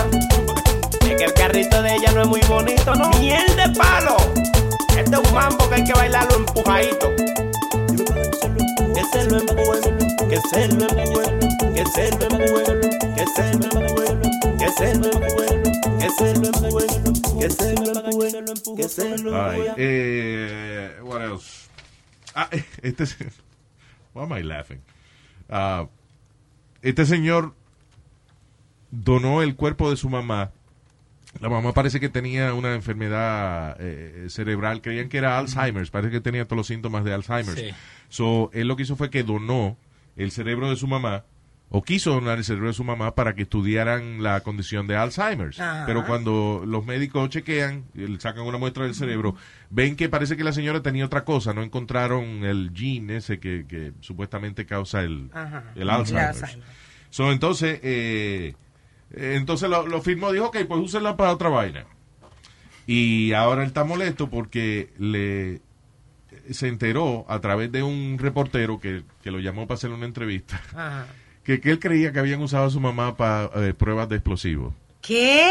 Es que el carrito de ella no es muy bonito, ¿no? Miel de palo. Este es un mambo que hay que bailarlo empujadito. Que se lo empujen, que se lo empujen, que se lo empujen, que se lo empujen, que se lo empujen, que se lo empujen, que se lo empujen, que se lo All right, eh, what else? Ah, este es. Why am I laughing? Ah, este señor donó el cuerpo de su mamá. La mamá parece que tenía una enfermedad eh, cerebral. Creían que era Alzheimer's. Parece que tenía todos los síntomas de Alzheimer's. Sí. So, él lo que hizo fue que donó el cerebro de su mamá. O quiso donar el cerebro de su mamá para que estudiaran la condición de Alzheimer's. Ajá. Pero cuando los médicos chequean, le sacan una muestra del cerebro, ven que parece que la señora tenía otra cosa. No encontraron el gene ese que, que supuestamente causa el, el Alzheimer. So, entonces, eh, eh, entonces lo, lo firmó, dijo, ok, pues úsenla para otra vaina. Y ahora él está molesto porque le se enteró a través de un reportero que, que lo llamó para hacer una entrevista, Ajá. Que, que él creía que habían usado a su mamá para eh, pruebas de explosivos. ¿Qué?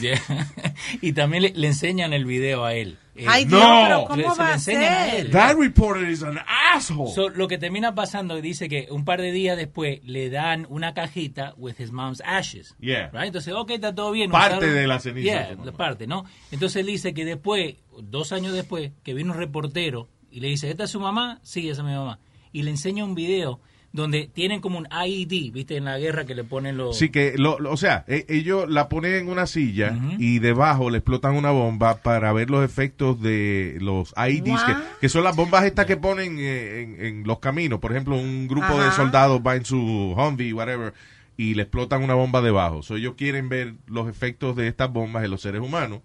Yeah. y también le, le enseñan el video a él. Eh, Ay, Dios, No. pero ¿cómo Le- se va le a enseñan a ser? él. That reporter is an asshole. So, lo que termina pasando dice que un par de días después le dan una cajita with his mom's ashes. Yeah. Right? Entonces, ok, está todo bien. Parte usaron- de la ceniza Yeah, parte, ¿no? Entonces él dice que después, dos años después, que vino un reportero y le dice, ¿esta es su mamá? Sí, esa es mi mamá. Y le enseña un video donde tienen como un IED, ¿viste? En la guerra que le ponen los... Sí, que, lo, lo- o sea, e- ellos la ponen en una silla y debajo le explotan una bomba para ver los efectos de los IEDs, que, son las bombas estas que ponen eh, en, en los caminos. Por ejemplo, un grupo de soldados va en su Humvee, whatever, y le explotan una bomba debajo. So, ellos quieren ver los efectos de estas bombas en los seres humanos.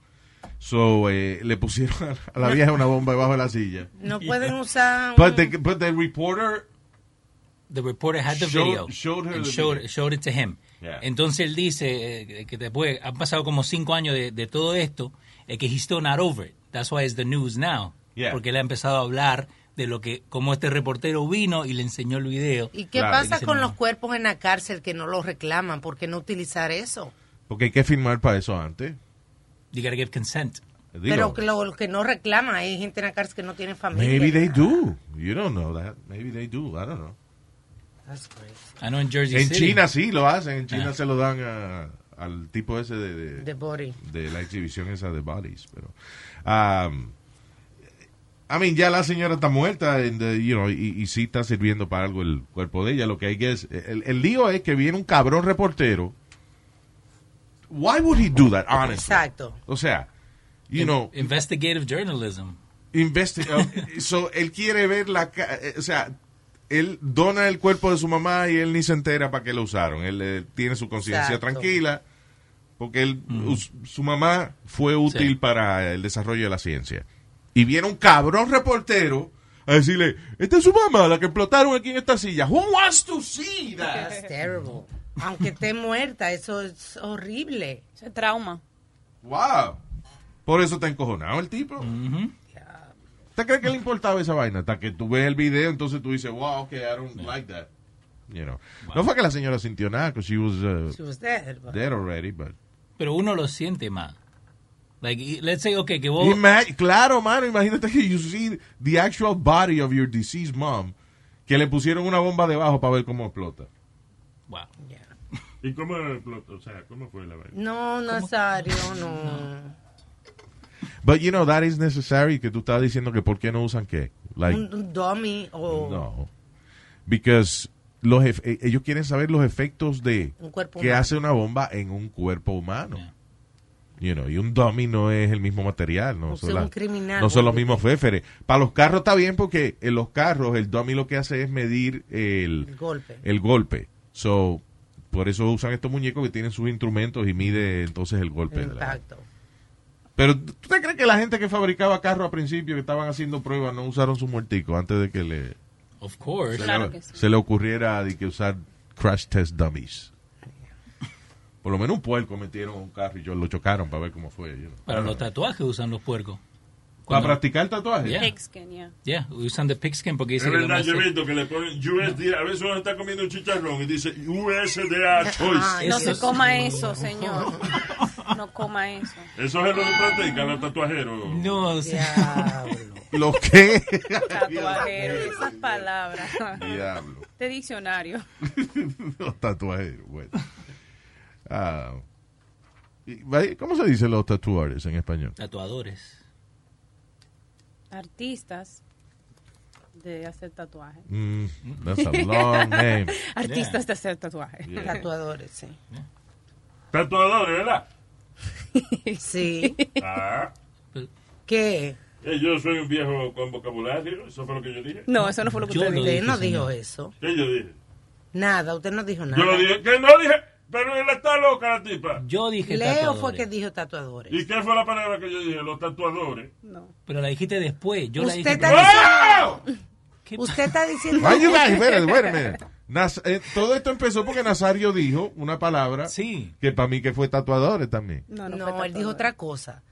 So, eh, le pusieron a la vieja una bomba debajo de la silla. No pueden usar. But the, but the reporter The reporter had the Showed- video showed her and the showed, video. showed it to him. Yeah. Entonces él dice eh, que después han pasado como cinco años de, de todo esto, eh, que he's still not over it. That's why it's the news now. Yeah. Porque él ha empezado a hablar de lo que, como este reportero vino y le enseñó el video. ¿Y qué Claro. pasa con los cuerpos en la cárcel que no los reclaman? ¿Por qué no utilizar eso? Porque hay que firmar para eso antes. You gotta give consent. Digo, Pero que lo, lo que no reclaman, hay gente en la cárcel que no tiene familia. maybe they do. You don't know that. Maybe they do. I don't know. That's crazy. I know in Jersey En City. China sí lo hacen. En China Ah. se lo dan a- al tipo ese de, de, The body. de la exhibición esa de bodies. Pero, um, I mean, ya la señora está muerta and, uh, you know, y, y sí está sirviendo para algo el cuerpo de ella. Lo que hay que es. El, el lío es que viene un cabrón reportero. Why would he do that, honestly? Exacto. O sea, you know. Investigative journalism. investi- uh, so, él quiere ver la. ca- eh, O sea, él dona el cuerpo de su mamá y él ni se entera para qué lo usaron. Él eh, tiene su conciencia tranquila porque él, us- su mamá fue útil Sí. para el desarrollo de la ciencia. Y viene un cabrón reportero a decirle, esta es su mamá, la que explotaron aquí en esta silla. Who wants to see that? That's terrible. Aunque esté muerta, eso es horrible. Ese trauma. Wow. Por eso está encojonado el tipo. ¿Usted cree que le importaba esa vaina? Hasta que tú ves el video, entonces tú dices, wow, okay, I don't like that. You know. No fue que la señora sintió nada, because she was, uh, She was dead, but- dead already, but... Pero uno lo siente más. Like, let's say, okay, que vos... Ima- claro, mano, imagínate que you see the actual body of your deceased mom, que le pusieron una bomba debajo para ver cómo explota. Wow. ¿Y cómo explotó? O sea, ¿cómo fue la vaina? No, Nazario, no. But you know, that is necessary, que tú estabas diciendo que por qué no usan qué. Like, Un, un dummy o No. Because los eh, ellos quieren saber los efectos de que humano. hace una bomba en un cuerpo humano. You know, y un dummy no es el mismo material, no O son, sea, la- criminal, no son los mismos féferes. Para los carros está bien porque en los carros el dummy lo que hace es medir el, El golpe. el golpe. So, por eso usan estos muñecos que tienen sus instrumentos y mide entonces el golpe. el de la- impacto. Pero ¿tú te crees que la gente que fabricaba carros a principio que estaban haciendo pruebas no usaron su muertico antes de que le Of course. se, le, se le ocurriera de que usar crash test dummies. Por lo menos un puerco metieron a un carro y yo lo chocaron para ver cómo fue. you know. Para los tatuajes usan los puercos. ¿Para Cuando- practicar tatuajes? Yeah. Pigskin, yeah. Yeah, usan de pigskin porque Es dice que verdad, no yo he visto que le ponen USD. A veces uno está comiendo un chicharrón y dice USDA Choice. No se coma eso, señor. No coma eso. Eso es lo que practican los tatuajeros. No, ¿Lo qué? Tatuajero, esas palabras. Diablo. De diccionario. los tatuajeros, bueno. Ah. ¿Cómo se dice los tatuadores en español? Tatuadores. Artistas de hacer tatuaje. Mm, that's a long name. Artistas de hacer tatuaje. Yeah. Tatuadores, sí. Tatuadores, ¿verdad? Sí. Ah. ¿Qué? Eh, Yo soy un viejo con vocabulario. Eso fue lo que yo dije. No, eso no fue lo que Yo usted dijo. Usted dije, no dijo eso. ¿Qué yo dije? Nada, usted no dijo nada. Yo lo dije. Que no dije. Pero él está loca la tipa. Yo dije Leo tatuadores. fue que dijo tatuadores. ¿Y qué fue la palabra que yo dije? Los tatuadores. No. Pero la dijiste después. Yo la dije está. Diciendo... ¿Qué Usted está diciendo... Why you guys? Espérate, eh, todo esto empezó porque Nazario dijo una palabra Sí. que para mí que fue tatuadores también. No, no, él dijo otra cosa.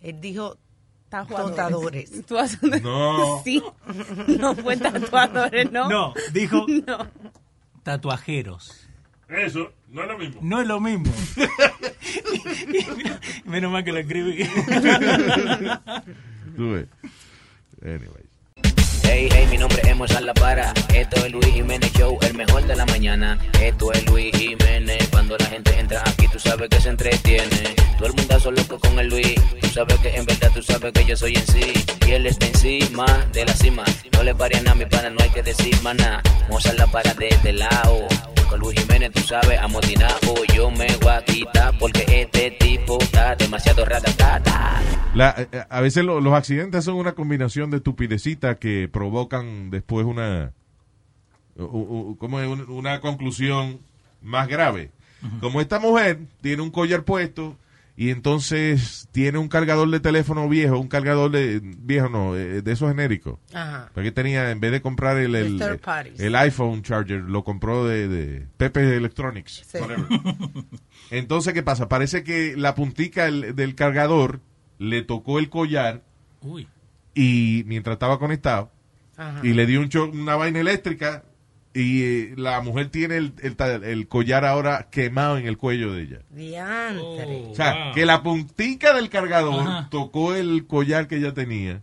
Él dijo Tatuadores. No. Sí. No fue tatuadores, ¿no? No, dijo No. tatuajeros. Eso no es lo mismo. No es lo mismo. Menos mal que lo escribí. Tú ves. Anyways. Hey, hey, mi nombre es Mozart La Para. Esto es Luis Jiménez Show, el mejor de la mañana. Esto es Luis Jiménez. Cuando la gente entra aquí, tú sabes que se entretiene. Todo el mundazo loco con el Luis. Tú sabes que en verdad tú sabes que yo soy en sí. Y él está encima de la cima. No le pare a mi pana, no hay que decir maná. Mozart La Para de este lado. Con Luis Jiménez, tú sabes, amotinado. Yo me voy a quitar porque este tipo está demasiado ratatata. La- eh, a veces lo- los accidentes son una combinación de estupidecitas que provocan después una como es? Un- una conclusión más grave. Como esta mujer tiene un collar puesto y entonces tiene un cargador de teléfono viejo, un cargador de viejo no, eh, de esos genéricos. Ajá. Porque tenía, en vez de comprar el, el, el iPhone charger, lo compró de, de Pepe Electronics. Sí. whatever. Entonces, ¿qué pasa? Parece que la puntica el- del cargador le tocó el collar Uy. y mientras estaba conectado Ajá. y le dio un cho- una vaina eléctrica y eh, la mujer tiene el, el collar ahora quemado en el cuello de ella. Diantre. O sea, Wow. que la puntica del cargador Ajá. tocó el collar que ella tenía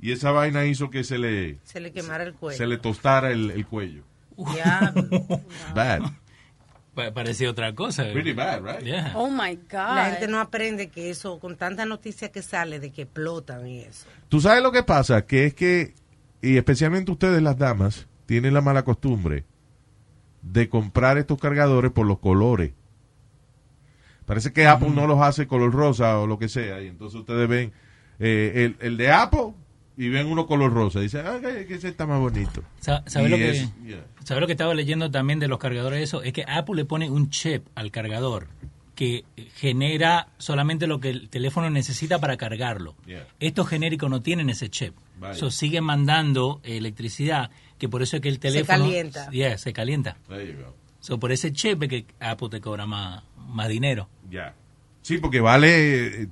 y esa vaina hizo que se le, Se le quemara el cuello. se le tostara el, el cuello. Diablo. Bad. Pa- parecía otra cosa. Pretty bad, right? Yeah. Oh my God. La gente no aprende que eso, con tanta noticia que sale de que explotan y eso. Tú sabes lo que pasa, que es que, y especialmente ustedes las damas, tienen la mala costumbre de comprar estos cargadores por los colores. Parece que Apple no los hace color rosa o lo que sea, y entonces ustedes ven eh, el, el de Apple y ven uno color rosa. Y dicen, ah, que, ese está más bonito. Sa- ¿Sabes lo, que, yeah. ¿sabe lo que estaba leyendo también de los cargadores? Eso es que Apple le pone un chip al cargador que genera solamente lo que el teléfono necesita para cargarlo. Yeah. Estos genéricos no tienen ese chip. Vaya. So, siguen mandando electricidad, que por eso es que el teléfono... calienta. Yeah, se calienta. There you go. So, por ese chip es que Apple te cobra más, más dinero. Ya. Sí, porque vale. eh,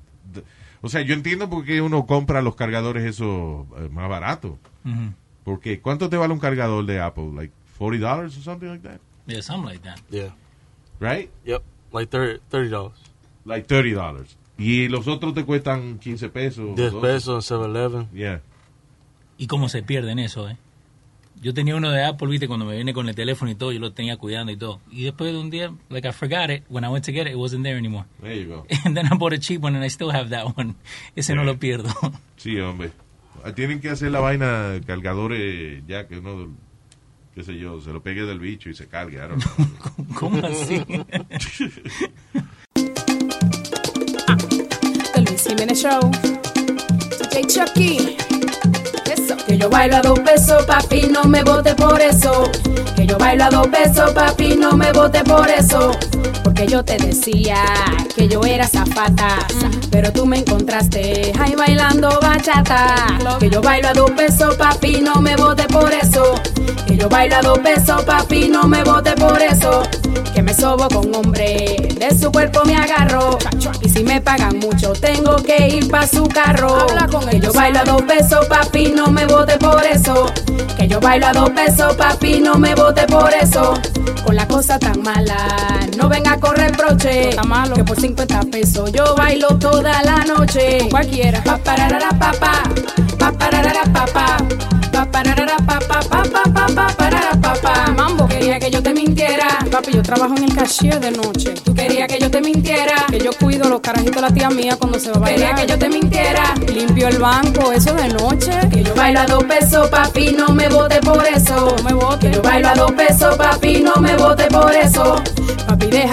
o sea, yo entiendo por qué uno compra los cargadores esos eh, más baratos. Ujú. Porque, ¿cuánto te vale un cargador de Apple? Like $40 or something like that? Yeah, something like that. Yeah. Right? Yep. Like thirty thirty dollars. Like $30. Y los otros te cuestan 15 pesos. 10 12. pesos en 7-Eleven. Yeah. Y cómo se pierde en eso, ¿eh? Yo tenía uno de Apple, viste, cuando me vine con el teléfono y todo, yo lo tenía cuidando y todo. Y después de un día, like I forgot it, when I went to get it, it wasn't there anymore. There you go. And then I bought a cheap one and I still have that one. Ese no lo pierdo. Sí, hombre. Ah, Tienen que hacer la vaina cargadores ya que uno, qué sé yo, se lo pegue del bicho y se cargue. I don't know. ¿Cómo así? The Luis Jiménez Show. DJ Chucky. Que yo bailo a dos pesos, papi, no me vote por eso. Que yo bailo a dos pesos, papi, no me vote por eso. Porque yo te decía que yo era zafata. Pero tú me encontraste ahí bailando bachata. Que yo bailo a dos pesos, papi, no me vote por eso. Que yo bailo a dos pesos, papi, no me vote por eso. Que me sobo con hombre, de su cuerpo me agarro. Y si me pagan mucho, tengo que ir pa' su carro. Que yo bailo a dos pesos, papi, no me vote por eso. Que yo bailo a dos pesos, papi, no me vote por eso. Con la cosa tan mala, no venga a correr broche. Que por 50 pesos yo bailo toda la noche. Cualquiera. Pa pararara pa pa, pa pararara pa pa, pa pararara pa pa pa pa pa pa parara pa pa. Mambo quería que yo te mintiera. Papi, yo trabajo en el cashier de noche. Tú querías que yo te mintiera. Que yo cuido los carajitos de la tía mía cuando se va a bailar. Quería que yo te mintiera. Limpio el banco, eso de noche. Que yo bailo a dos pesos, papi, no me vote por eso. No me vote. Que yo bailo a dos pesos, papi, no me vote por eso.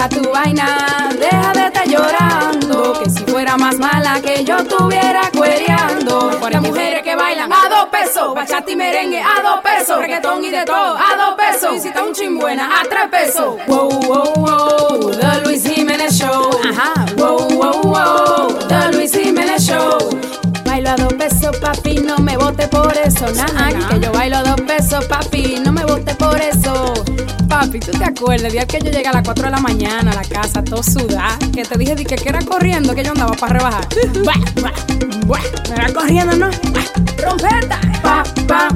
Deja tu vaina, deja de estar llorando. Que si fuera más mala que yo estuviera cuereando. Las mujeres que bailan a dos pesos, bachata y merengue a dos pesos, reggaetón y de todo a dos pesos. Y si está un chimbuena a tres pesos. Wow, wow, wow, The Luis Jiménez Show. Ajá. Wow, wow, wow, The Luis Jiménez Show. Bailo a dos pesos, papi, no me vote por eso. Nah, que yo bailo a dos pesos, papi, no me vote por eso. Papi, ¿tú te acuerdas? El día que yo llegué a las 4 de la mañana a la casa, todo sudada, que te dije di que, que era corriendo, que yo andaba para rebajar. Buah, buah, buah, me era corriendo, ¿no? Buah, Trompeta. Pa, pa,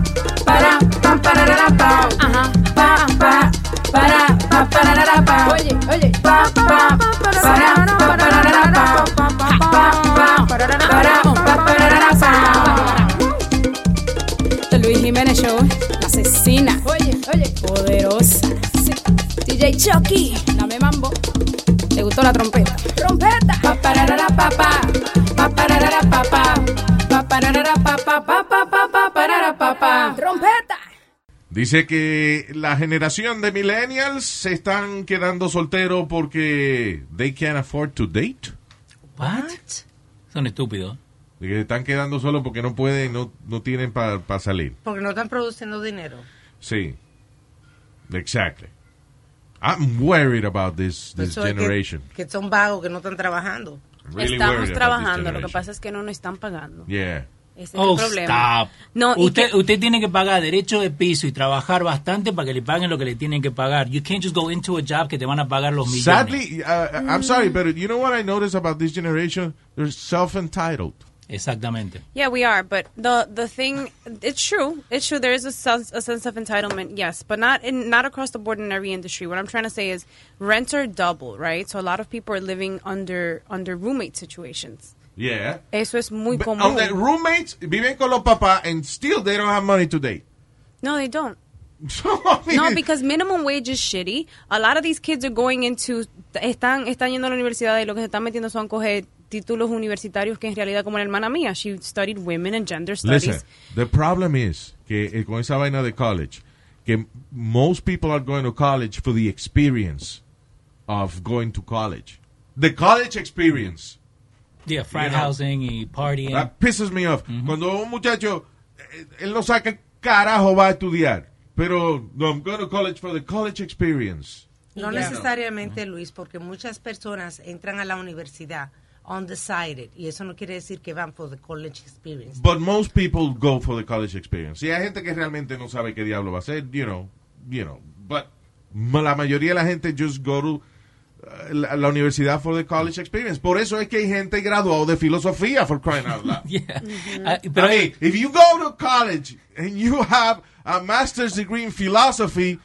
para, pa, pararara, pa. Ajá. Pa, pa, para, pa, pararara, pa. Oye, oye. Pa, pa, para, pa, pararara, pa. Pa, pa, Show, la asesina. Oye, oye. Poderosa. Sí. DJ Chucky, dame mambo. ¿Te gustó la trompeta? Trompeta. Pa pararara pa pa. Pa pararara pa pa. Pa pararara pa pa pa pa pa pa parara pa pa. Trompeta. Dice que la generación de millennials se están quedando solteros porque they can't afford to date. What? Son estúpidos. Y que se están quedando solos porque no pueden, no, no tienen para salir. Porque no están produciendo dinero. Sí. Exactly. I'm worried about this, this Eso es que- generation. Que, son vagos, que no están trabajando. Really Estamos this trabajando, lo que generation. pasa es que no nos están pagando. Yeah. Ese Oh, es el problema. stop. No, usted, que- usted tiene que pagar derecho de piso y trabajar bastante para que le paguen lo que le tienen que pagar. You can't just go into a job que te van a pagar los millones. Sadly, uh, I'm sorry, but you know what I notice about this generation? They're self-entitled. Exactamente. Yeah, we are, but the the thing, it's true. It's true. There is a sense, a sense of entitlement, yes, but not in not across the board in every industry. What I'm trying to say is rents are double, right? So a lot of people are living under under roommate situations. Yeah. Eso es muy But común. the roommates viven con los papás and still they don't have money to date. No, they don't. No, because minimum wage is shitty. A lot of these kids are going into están están yendo a la universidad y lo que se están metiendo son coger títulos universitarios que en realidad como la hermana mía, she studied women and gender studies. Listen, the problem is que eh, con esa vaina de college, que most people are going to college for the experience of going to college. The college experience. Yeah, frat You know. housing y partying. That pisses me off. Cuando un muchacho, eh, él no sabe qué carajo va a estudiar, pero no, I'm going to college for the college experience. No necesariamente, Luis, porque muchas personas entran a la universidad undecided y eso no quiere decir que van for the college experience. But most people go for the college experience. Y hay gente que realmente no sabe qué diablo va a hacer, you know, you know. But la mayoría de la gente just go to uh, la, la universidad for the college experience. Por eso es que hay gente graduado de filosofía for crying out loud. Ah, I mean, if you go to college and you have a master's degree in philosophy,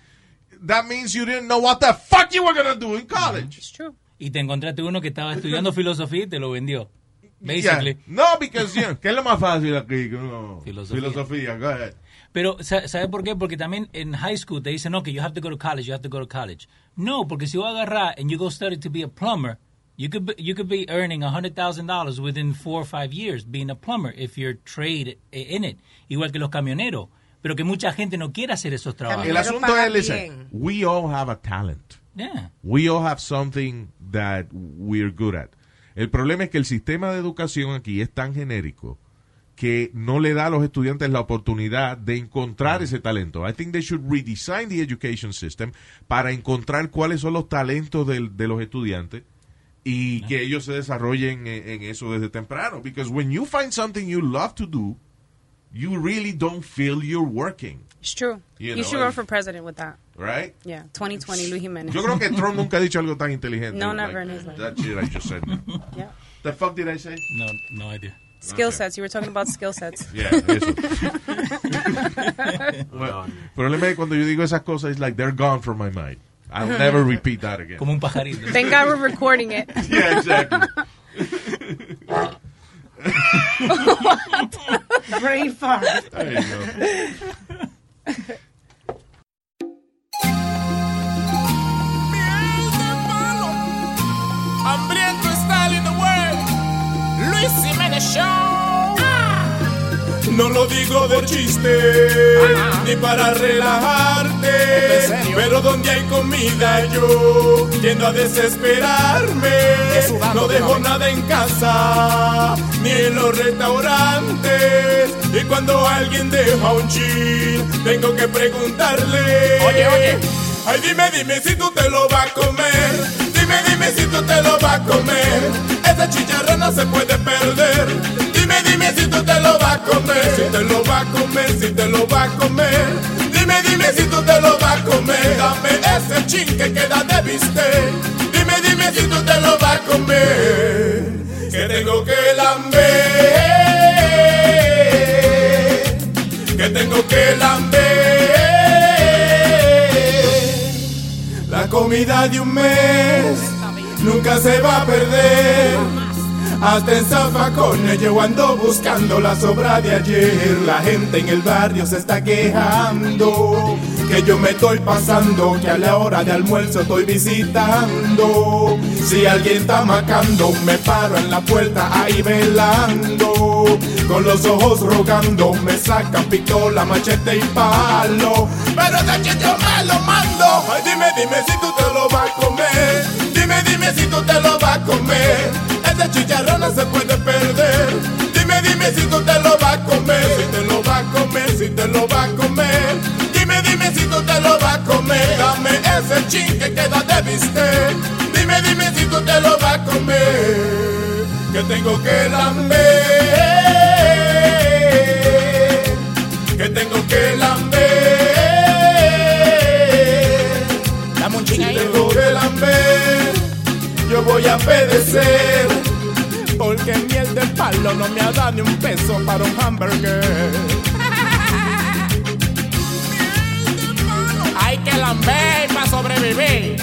that means you didn't know what the fuck you were going to do in college. It's true. Y te encontraste uno que estaba estudiando filosofía y te lo vendió. Basically. Yeah. No, because, you know, ¿qué es lo más fácil aquí? No, Filosofía. filosofía, go ahead. Pero, sa- ¿sabe por qué? Porque también en high school te dicen, no, que you have to go to college, you have to go to college. No, porque si vas a agarrar and you go study to be a plumber, you could be, you could be earning $100,000 within four or five years being a plumber if you're trade in it. Igual que los camioneros. Pero que mucha gente no quiere hacer esos trabajos. El asunto es, listen, we all have a talent. Yeah. We all have something that we're good at. El problema es que el sistema de educación aquí es tan genérico que no le da a los estudiantes la oportunidad de encontrar ese talento. I think they should redesign the education system para encontrar cuáles son los talentos del- de los estudiantes y que ellos se desarrollen en, en eso desde temprano. Because when you find something you love to do, you really don't feel you're working. It's true. You You, know, should run for president with that. Right? Yeah, 2020 Luis Jimenez. Yo creo que Trump nunca ha dicho algo tan inteligente. No, like never in his life. That shit I just said. Yeah. The fuck did I say? No, no idea. Skill Okay. sets. You were talking about skill sets. Yeah, eso. Well, el problema es que cuando yo digo esas cosas, it's like they're gone from my mind. I'll never repeat that again. Como un pajarito. Thank God we're recording it. Yeah, exactly. Brain fart. There you go. Hambriento style in the world. Luis Jiménez Show. No lo digo de chiste, ni para relajarte. Pero donde hay comida yo tiendo a desesperarme. No dejo nada en casa, ni en los restaurantes. Y cuando alguien deja un chin, tengo que preguntarle. Oye, oye. Ay, dime, dime si tú te lo vas a comer. Dime, dime si tú te lo vas a comer. Esa chicharra no se puede perder. Dime, dime si tú te lo vas a comer. Si te lo vas a comer, si te lo vas a comer. Dime, dime si tú te lo vas a comer. Dame ese chin que queda de bistec. Dime, dime si tú te lo vas a comer. Que tengo que lamber. Que tengo que lamber. La comida de un mes nunca se va a perder. Hasta en zafacones yo ando buscando la sobra de ayer. La gente en el barrio se está quejando. Que yo me estoy pasando, que a la hora de almuerzo estoy visitando. Si alguien está macando, me paro en la puerta ahí velando. Con los ojos rogando, me sacan pistola, machete y palo. Pero de hecho yo me lo mando. Ay, dime, dime si tú te lo vas a comer. Dime, dime si tú te lo vas a comer. Ese chicharrón no se puede perder. Dime, dime si tú te lo vas a comer. Si te lo vas a comer, si te lo vas a comer. Dime, dime si tú te lo vas a comer. Dame ese chin que queda de bistec. Dime, dime si tú te lo vas a comer. Que tengo que lamber. Que tengo que lamber. Dame un ahí. tengo que lamber, yo voy a pedecer. De palo no me ha dado ni un peso para un hamburger. Hay que lamber para sobrevivir.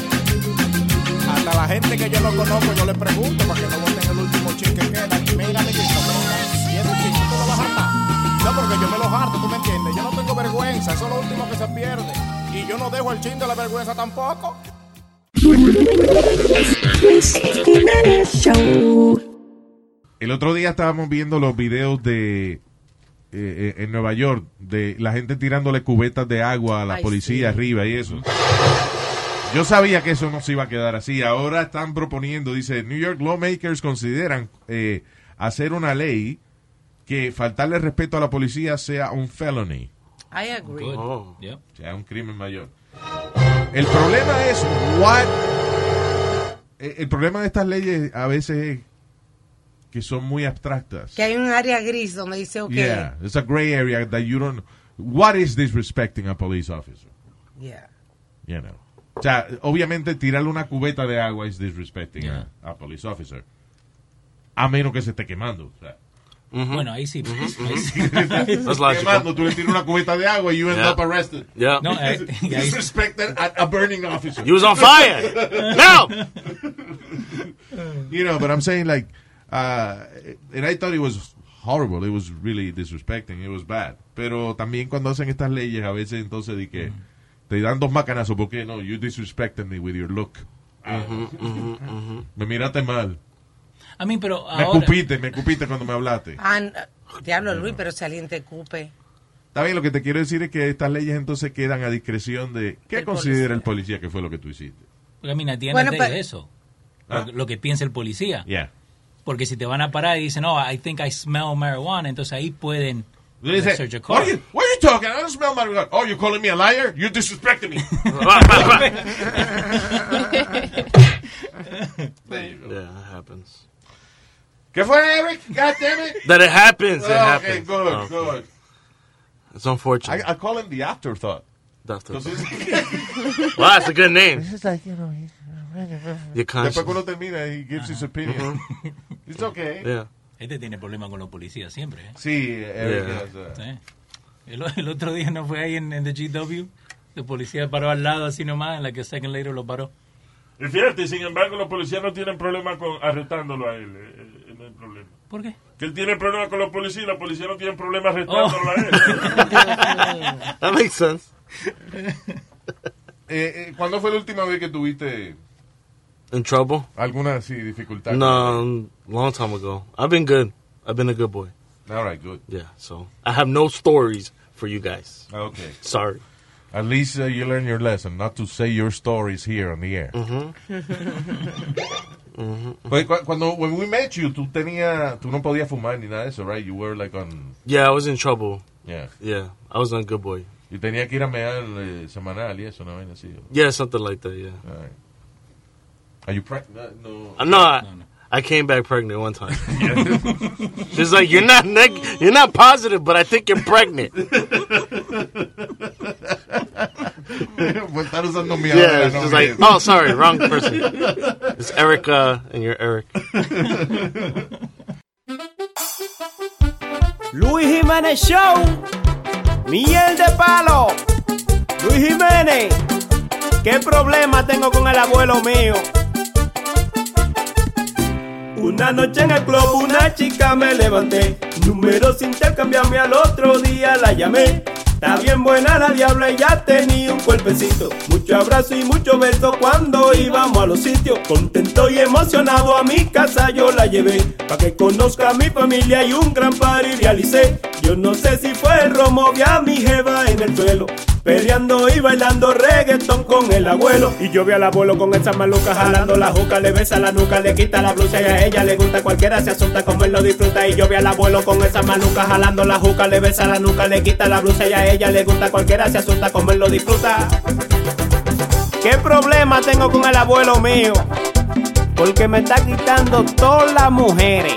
Hasta la gente que yo no conozco, yo le pregunto para que no voten el último chin que queda. Mira, amiguito, mira, y ese chin tú lo vas a hartar. No, porque yo me lo harto, tú me entiendes. Yo no tengo vergüenza. eso es lo último que se pierde. Y yo no dejo el chin de la vergüenza tampoco. El otro día estábamos viendo los videos de eh, eh, en Nueva York de la gente tirándole cubetas de agua a la Ay, policía sí. arriba y eso. Yo sabía que eso no se iba a quedar así. Ahora están proponiendo, dice, New York lawmakers consideran eh, hacer una ley que faltarle respeto a la policía sea un felony, I agree. Oh. sea un crimen mayor. El problema es, what, eh, el problema de estas leyes a veces es que son muy abstractas. Que hay un área gris donde dice, ok. Yeah, it's a gray area that you don't. What is disrespecting a police officer? Yeah. You know. O sea, obviamente tirarle una cubeta de agua es disrespecting a, a police officer. A menos que se esté quemando. O sea. Bueno, ahí sí. ahí sí. That's. Quemando, tú le tiras una cubeta de agua y you end Yeah. up arrested. Yeah. No, eh, ahí- Disrespected a, a burning officer. You was on fire. Now. you know, but I'm saying like, uh, and I thought it was horrible. It was really disrespecting. It was bad. Pero también cuando hacen estas leyes, a veces entonces di que te dan dos macanazos porque no, you disrespected me with your look. Ah, Me miraste mal. A mí, pero Me ahora... escupiste, me escupiste cuando me hablaste. Ah, diablo, Luis, pero si alguien te cupe. Está bien, lo que te quiero decir es que estas leyes entonces quedan a discreción de qué El considera el policía que fue lo que tú hiciste. Porque, mira, tiene Bueno, de pero- eso. Ah. Lo, lo que piensa el policía. Yeah. Porque si te van a parar y dicen, no, I think I smell marijuana, entonces ahí pueden your what car. are, you, what are you talking? I don't smell marijuana. Oh, you're calling me a liar? You disrespecting me. There you go. Yeah, that happens. ¿Qué fue, Eric? God damn it. That it happens. It Oh, happens. okay, good, Oh, good. It's unfortunate. I, I call him the afterthought. That's the- 'Cause it's- Wow, that's a good name. It's like, you know, Your Después cuando termina, he gives his opinion. It's okay. Yeah. Este tiene problemas con los policías siempre. ¿eh? Sí, Eric Yeah. has, uh, Sí. El, el otro día no fue ahí en, en The GW. El policía paró al lado así nomás, en la que Second Later lo paró. Y fíjate, sin embargo, los policías no tienen problema con arrestándolo a él. eh, eh, no hay problema. ¿Por qué? Que él tiene problema con los policías y la policía no tiene problema arrestándolo Oh. a él. That makes sense. eh, eh, ¿Cuándo fue la última vez que tuviste In trouble? alguna sí, dificultad? No, long time ago. I've been good. I've been a good boy. All right, good. Yeah, so I have no stories for you guys. Okay. Sorry. At least uh, you learn your lesson, not to say your stories here on the air. Pues, cu- cuando when we met you, tú tenías, tú no podías fumar ni nada de eso, right? You were like on, Yeah, I was in trouble. yeah. Yeah, I was a good boy. Y tenía que ir a mear eh, semanal y eso, una vaina así. Yeah, something like that. Yeah. All right. Are you pregnant? No. Uh, no, I, I came back pregnant one time. She's like, "You're not neg- you're not positive, but I think you're pregnant." pues estar usando mi yeah, ahora, no she's like, "Oh, sorry, wrong person. It's Erica, and you're Eric." Luis Jiménez Show. Miel de palo. Luis Jiménez. ¿Qué problema tengo con el abuelo mío? Una noche en el club una chica me levanté. Números intercambiarme al otro día la llamé. Está bien buena la diabla y ya tenía un cuerpecito. Mucho abrazo y mucho beso cuando íbamos a los sitios. Contento y emocionado a mi casa yo la llevé. Pa' que conozca a mi familia y un gran party realicé. Yo no sé si fue el romo, vi a mi jeva en el suelo. Peleando y bailando reggaetón con el abuelo. Y yo vi al abuelo con esa maluca jalando la juca. Le besa la nuca, le quita la blusa y a ella le gusta. Cualquiera se asusta como lo disfruta. Y yo vi al abuelo con esa maluca jalando la juca. Le besa la nuca, le quita la blusa y a ella le gusta. Cualquiera se asusta como lo disfruta. ¿Qué problema tengo con el abuelo mío? Porque me está quitando todas las mujeres.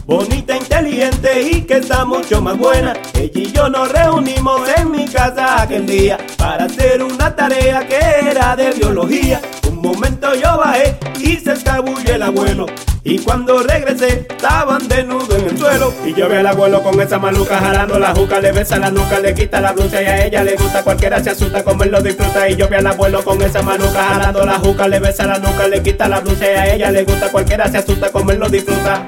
Bonita, inteligente y que está mucho más buena. Ella y yo nos reunimos en mi casa aquel día para hacer una tarea que era de biología. Un momento yo bajé y se escabulle el abuelo. Y cuando regresé, estaban desnudos en el suelo. Y yo vi al abuelo con esa maluca jalando la juca, le besa la nuca, le quita la blusa y a ella le gusta. Cualquiera se asusta, como lo disfruta. Y yo vi al abuelo con esa maluca jalando la juca, le besa la nuca, le quita la blusa y a ella le gusta. Cualquiera se asusta, como lo disfruta.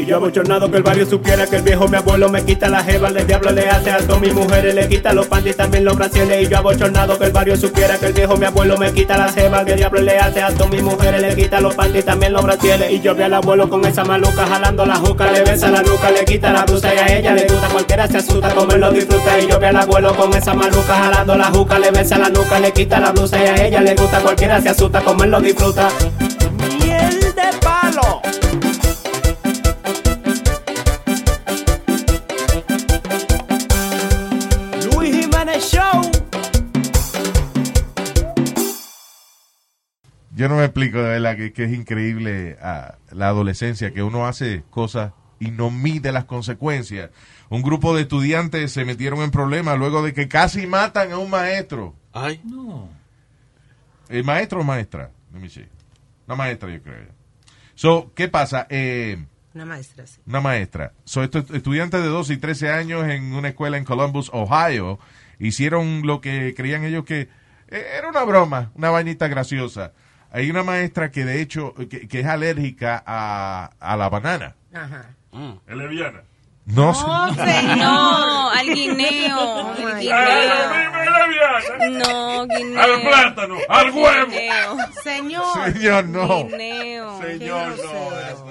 Y yo abochornado que el barrio supiera que el viejo mi abuelo me quita la jeva, el diablo le hace alto a mi mujeres, le quita los panties también los brasiles. Y yo abochornado que el barrio supiera que el viejo mi abuelo me quita la jeva, que el diablo le hace alto a mi mujeres, le quita los panties también los brasiles. Y yo vi al abuelo con esa maluca jalando la juca, le besa la nuca, le quita la blusa y a ella le gusta, cualquiera se asusta, como él lo disfruta. Y yo vi al abuelo con esa maluca jalando la juca, le besa la nuca, le quita la blusa y a ella le gusta, cualquiera se asusta, como él lo disfruta. Miel de palo. Yo no me explico de verdad que, que es increíble ah, la adolescencia, que uno hace cosas y no mide las consecuencias. Un grupo de estudiantes se metieron en problemas luego de que casi matan a un maestro. Ay. No. ¿El maestro o maestra? Let me see. Una maestra, yo creo. So, ¿qué pasa? Eh, Una maestra, sí. una maestra. So, estos estudiantes de 12 y 13 años en una escuela en Columbus, Ohio, hicieron lo que creían ellos que eh, era una broma, una vainita graciosa. Hay una maestra que de hecho, que, que es alérgica a, a la banana. Ajá. ¿Es leviana? No, No, no, al guineo. al guineo. No, guineo. Al plátano, al huevo. Guineo. Señor. Señor, no. Guineo. Señor, no.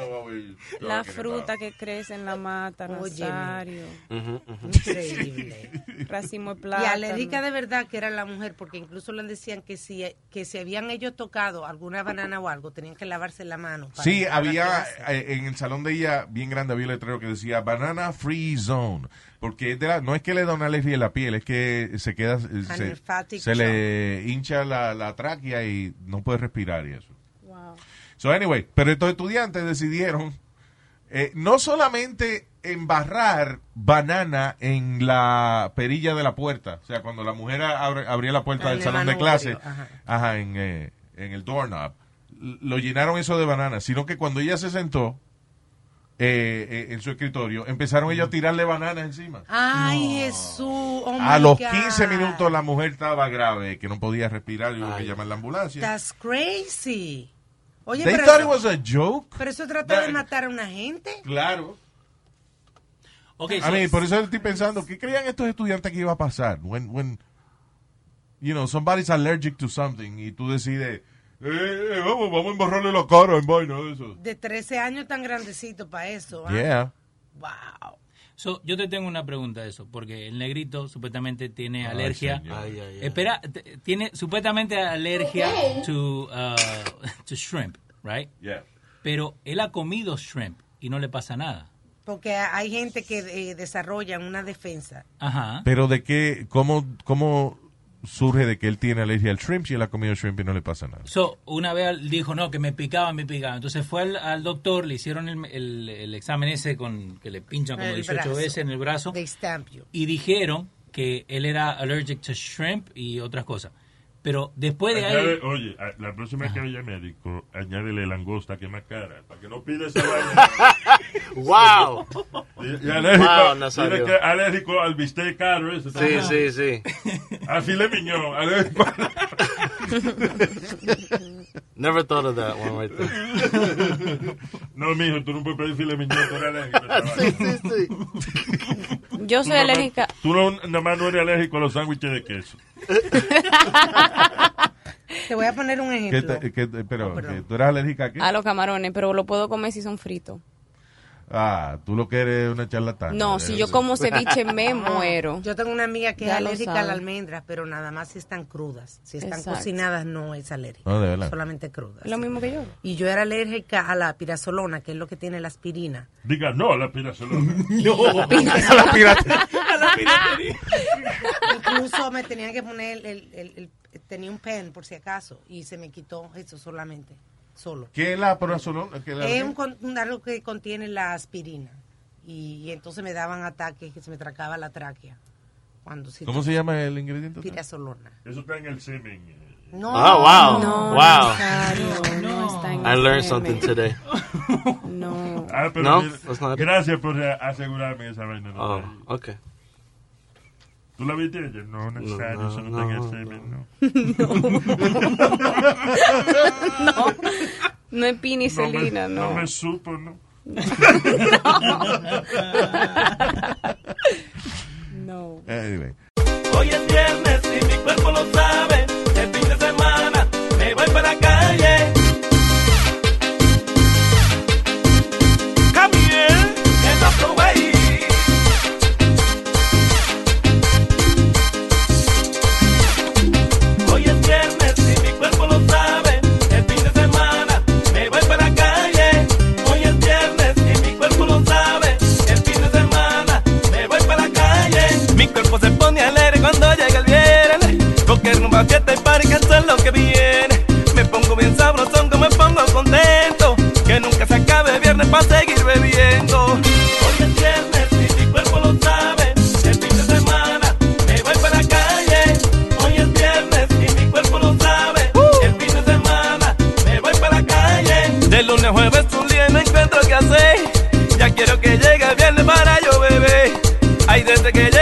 La fruta que crece en la mata, Óyeme. Nazario. Increíble. Racimo de Y de verdad que era la mujer, porque incluso le decían que si, que si habían ellos tocado alguna banana o algo, tenían que lavarse la mano. para Sí, había eh, en el salón de ella, bien grande, había un letrero que decía Banana Free Zone. Porque es de la- no es que le da una alergia en la piel, es que se queda, se, se le hincha la, la tráquea y no puede respirar y eso. Wow. So, anyway, pero estos estudiantes decidieron eh, no solamente embarrar banana en la perilla de la puerta, o sea, cuando la mujer abre- abría la puerta del el salón de clase, ajá. ajá, en, eh, en el doorknob, lo llenaron eso de banana, sino que cuando ella se sentó eh, eh, en su escritorio, empezaron ellos a tirarle bananas encima. Ay, Jesús. oh a los God. 15 minutos la mujer estaba grave, que no podía respirar y hubo que llamar a la ambulancia. That's crazy. Oye, They pero thought eso, it was a joke. pero eso trata de matar a una gente. Claro. Ok, I so- mean, por eso estoy pensando, ¿qué creían estos estudiantes que iba a pasar? When, when, you know, somebody's allergic to something y tú decides, eh, eh, vamos, vamos a embarrarle la cara en vaina de eso. De 13 años tan grandecito para eso. ¿ah? Yeah. Wow. So, yo te tengo una pregunta de eso, porque el negrito supuestamente tiene Ay, alergia. señor. Ay, ay, ay. Espera, tiene supuestamente alergia to, uh, to shrimp, right? Yeah. Pero él ha comido shrimp y no le pasa nada. Porque hay gente que eh, desarrolla una defensa. Ajá. Pero de qué, cómo, cómo surge de que él tiene alergia al shrimp si él ha comido shrimp y no le pasa nada? So, una vez dijo, no, que me picaba, me picaba. Entonces fue al, al doctor, le hicieron el, el- el examen ese con que le pinchan como El 18 brazo. veces en el brazo. Y dijeron que él era allergic to shrimp y otras cosas. Pero después de ahí... Añade- oye, a- la próxima vez que vaya médico, añádele langosta que es más cara, para que no pida esa vaina. Wow. Y, y alérgico, Wow, que alérgico al bistec caro. Sí, sí, sí. Al filet miñón, alérgico. Never thought of that one right there. No, mijo, tú no puedes pedir filet miñón, tú eres alérgico. a esa vaina. Yo Tú soy nada más- alérgica. Tú no, nada más no eres alérgico a los sándwiches de queso. Te voy a poner un ¿Qué ejemplo. te- qué te- pero, Oh, perdón. ¿que ¿tú eres alérgica a qué? A los camarones, pero lo puedo comer si son fritos. Ah, tú lo que eres una charlatana. No, si yo como ceviche me muero. Yo tengo una amiga que Ya es alérgica a las almendras, pero nada más si están crudas. Si están Exacto. cocinadas no es alérgica. No, de verdad. Solamente crudas. Lo mismo que yo. Y yo era alérgica a la pirasolona, que es lo que tiene la aspirina. Diga no a la pirasolona. No. a la piratería. A la piratería. Incluso me tenían que poner, el, el- el- tenía un pen por si acaso y se me quitó eso solamente, solo. ¿Qué es la pirasolona? ¿Qué es la- Es un, un- algo que contiene la aspirina y, y entonces me daban ataques que se me tracaba la tráquea. Cuando si ¿Cómo se llama el ingrediente? Pirasolona. Eso está en el semen. No, Oh, wow. no, wow. No está en I el learned something today. No. Ah, pero No, gracias por eh, asegurarme esa vaina. No, Oh, okay. ¿Tú la viste ayer? No, necesario, No, eso no, no, en el no. semen, no. No, no es pinicelina, no. no. me, no me supo, ¿no? No. Anyway. Hoy es viernes y mi cuerpo lo sabe. Rumba fiesta y party que eso es lo que viene. Me pongo bien sabrosón, que me pongo contento. Que nunca se acabe el viernes para seguir bebiendo. Hoy es viernes y mi cuerpo lo sabe. El fin de semana me voy para la calle. Hoy es viernes y mi cuerpo lo sabe. El fin de semana me voy para la calle. De lunes a jueves un día y no encuentro qué hacer. Ya quiero que llegue el viernes para yo beber. Ay, desde que llega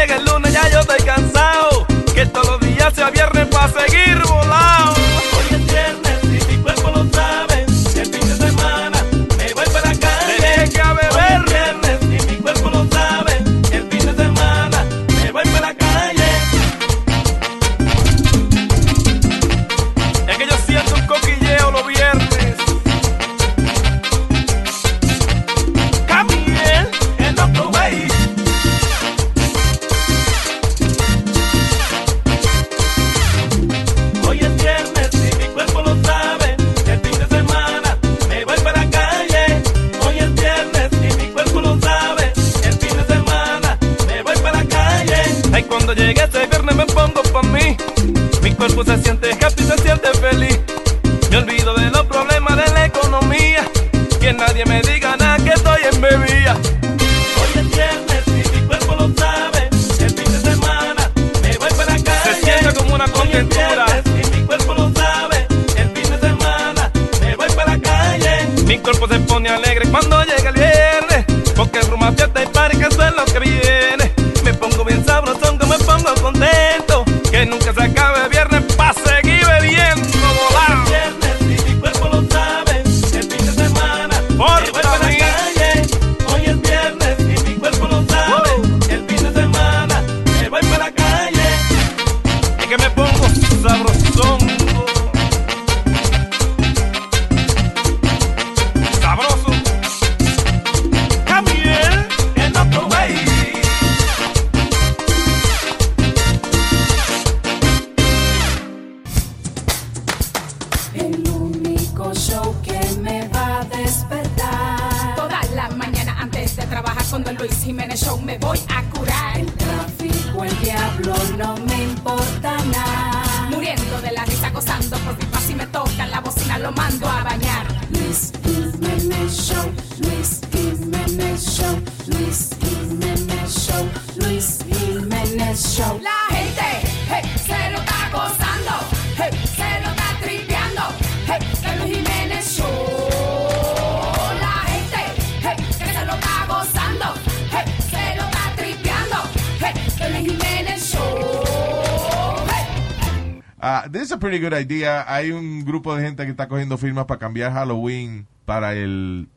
Pretty good idea. Hay un grupo de gente que está cogiendo firmas para cambiar Halloween para el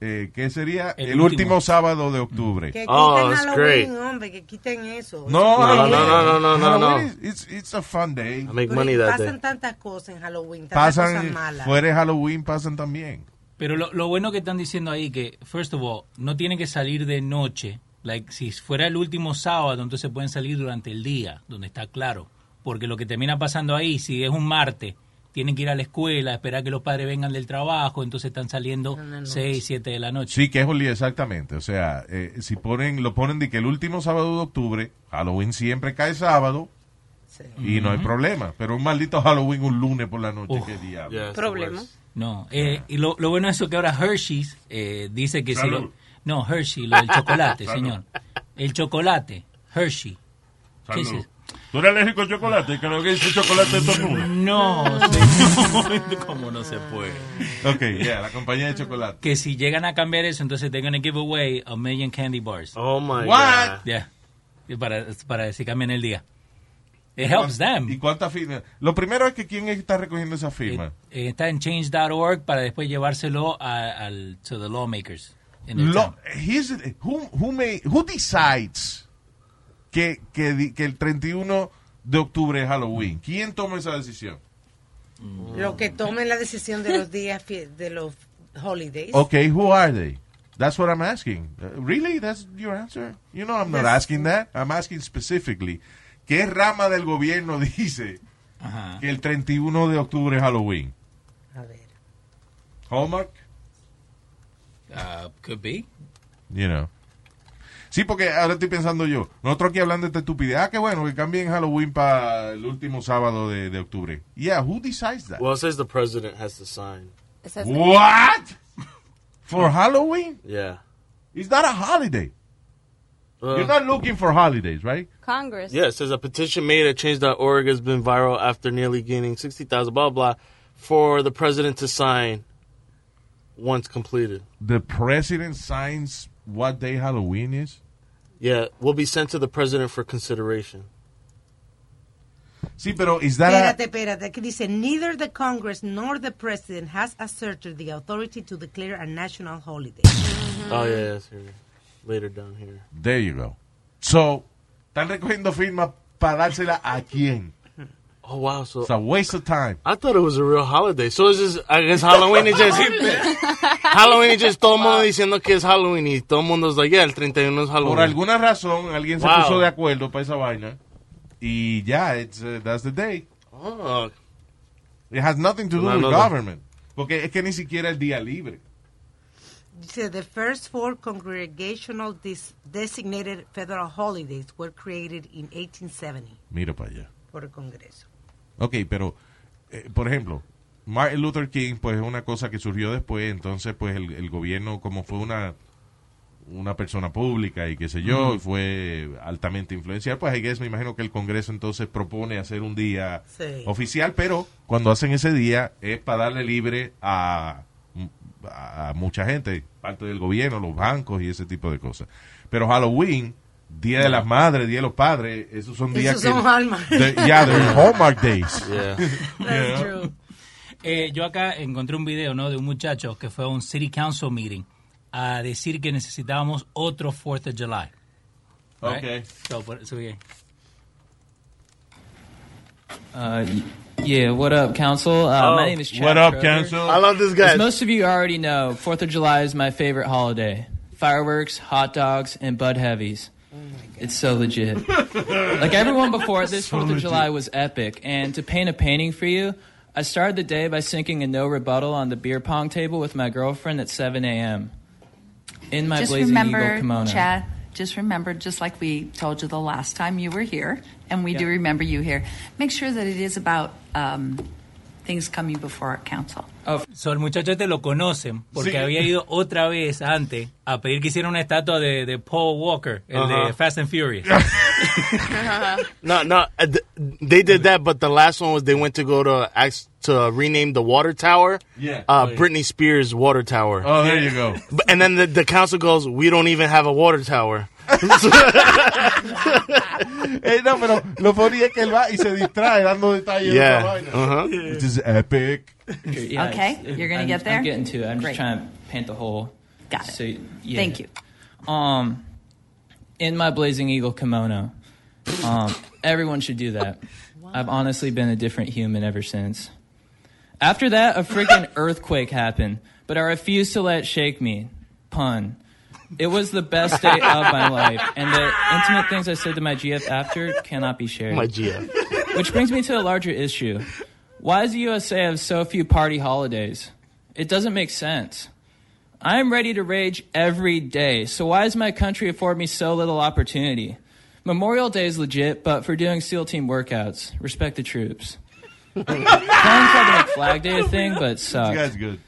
eh, ¿qué sería? El El, último. último sábado de octubre. Que quiten Oh, that's Halloween, great. hombre, que quiten eso. No, No, no, no, no, no, no, Halloween no. is- It's, it's a fun day. I make Pero money that day. pasan tantas cosas en Halloween, tantas cosas Pasan, malas. fuera de Halloween pasan también. Pero lo, lo bueno que están diciendo ahí que, first of all, no tienen que salir de noche. Like, si fuera el último sábado, entonces pueden salir durante el día, donde está claro. Porque lo que termina pasando ahí, si es un martes, tienen que ir a la escuela, esperar que los padres vengan del trabajo, entonces están saliendo 6, 7 de la noche. Sí, que es Oli, exactamente. O sea, eh, si ponen, lo ponen de que el último sábado de octubre, Halloween siempre cae sábado y no hay problema. Pero un maldito Halloween un lunes por la noche, qué diablo. Problema. No, eh, y lo, lo bueno es eso que ahora Hershey's eh, dice que si lo... No, Hershey, lo del chocolate, señor. El chocolate, Hershey. ¿Qué es? ¿Tú eres alérgico al chocolate? Creo que dice chocolate de tornudo. No, señor. ¿Cómo no se puede? Ok, ya, la compañía de chocolate. Que si llegan a cambiar eso, entonces they're going to give away a million candy bars. Oh my What? god. Yeah. Para, para si cambian el día. It helps them. ¿Y cuántas firmas? Lo primero es que quién está recogiendo esa firma. Eh, está en change.org para después llevárselo a- al to the lawmakers. in the Lo- who, who, may- who decides que, que, que el 31 de octubre es Halloween? ¿Quién toma esa decisión? Lo que tomen la decisión de los días de los holidays. Okay, who are they? That's what I'm asking. Uh, really? That's your answer? You know I'm not Yes. asking that. I'm asking specifically. ¿Qué rama del gobierno dice Ajá. que el 31 de octubre es Halloween? A ver. Hallmark? Uh, could be. You know. Sí, porque ahora estoy pensando yo. Nosotros aquí hablando de esta estupidez. Ah, qué bueno, que cambien Halloween para el último sábado de, de octubre. Yeah, who decides that? Well, it says the president has to sign. What? For Halloween? Yeah. It's not a holiday. Uh, You're not looking for holidays, right? Congress. Yeah, it says a petition made at change.org has been viral after nearly gaining 60,000, blah, blah, for the president to sign once completed. The president signs what day Halloween is? Yeah, will be sent to the president for consideration. Sí, pero is that Espérate, espérate. Aquí dice, neither the Congress nor the President has asserted the authority to declare a national holiday. Oh, yeah, yeah, here. Later down here. There you go. So, están recogiendo firmas para dársela a quién? Oh, wow. So It's a waste of time. I thought it was a real holiday. So is this, I guess Halloween is just, Halloween is just todo el mundo diciendo que es Halloween y todo el mundo es like, yeah, el 31 es Halloween. Por alguna razón, alguien se Wow. puso de acuerdo para esa vaina. Y ya, it's, uh, that's the day. Oh, It has nothing to do No, with no, no. government. Porque es que ni siquiera el día libre. Dice, the first four congregational dis- designated federal holidays were created in 1870 Mira para allá. por el Congreso. Ok, pero, eh, por ejemplo, Martin Luther King, pues es una cosa que surgió después, entonces, pues el, el gobierno, como fue una una persona pública y qué sé yo, y fue altamente influencial, pues I guess, me imagino que el Congreso entonces propone hacer un día Sí. oficial, pero cuando hacen ese día es para darle libre a, a mucha gente, parte del gobierno, los bancos y ese tipo de cosas. Pero Halloween, Día de las Madres, Día de los Padres, esos son días Esos que... son Hallmark. de- yeah, they're Hallmark days. Yeah. That's true. Eh, yo acá encontré un video ¿no? de un muchacho que fue a un City Council meeting a decir que necesitábamos otro 4th of July. Right? Okay. So, por- so, yeah. Uh, yeah, what up, Council? Uh, Oh, my name is Chad what up, Kroger. Council? I love this guy. As most of you already know, 4th of July is my favorite holiday. Fireworks, hot dogs, and Bud Heavies. It's so legit. like everyone before, this So 4th of legit. July was epic. And to paint a painting for you, I started the day by sinking a no rebuttal on the beer pong table with my girlfriend at 7 a.m. In my just Blazing Eagle remember, kimono. Chad, just remember, just like we told you the last time you were here, and we do remember you here, make sure that it is about um, things coming before our council. So, el muchacho este lo conocen porque Sí. había ido otra vez antes a pedir que hicieran una estatua de, de Paul Walker, el Ajá. de Fast and Furious. No, no, uh, they did that, but the last one was they went to go to ask to rename the water tower. Yeah. Uh, Oh. Britney Spears water tower. Oh, there you go. And then the, the council goes, we don't even have a water tower. Eh, no, pero lo funny es que él va y se distrae dando detalles de Yeah. otra vaina. Uh-huh. Which is epic. Yeah, Okay, you're gonna get there? I'm getting to it. I'm Great. just trying to paint the whole Got it. So, yeah. Thank you. Um, in my Blazing Eagle kimono. Um, everyone should do that. I've honestly been a different human ever since. After that, a freaking earthquake happened, but I refused to let it shake me. Pun. It was the best day of my life, and the intimate things I said to my GF after cannot be shared. My GF. Which brings me to a larger issue. Why does the USA have so few party holidays? It doesn't make sense. I am ready to rage every day, so why does my country afford me so little opportunity? Memorial Day is legit, but for doing SEAL team workouts, respect the troops. Someone tried to make Flag Day a thing, but it sucked. This guy's good.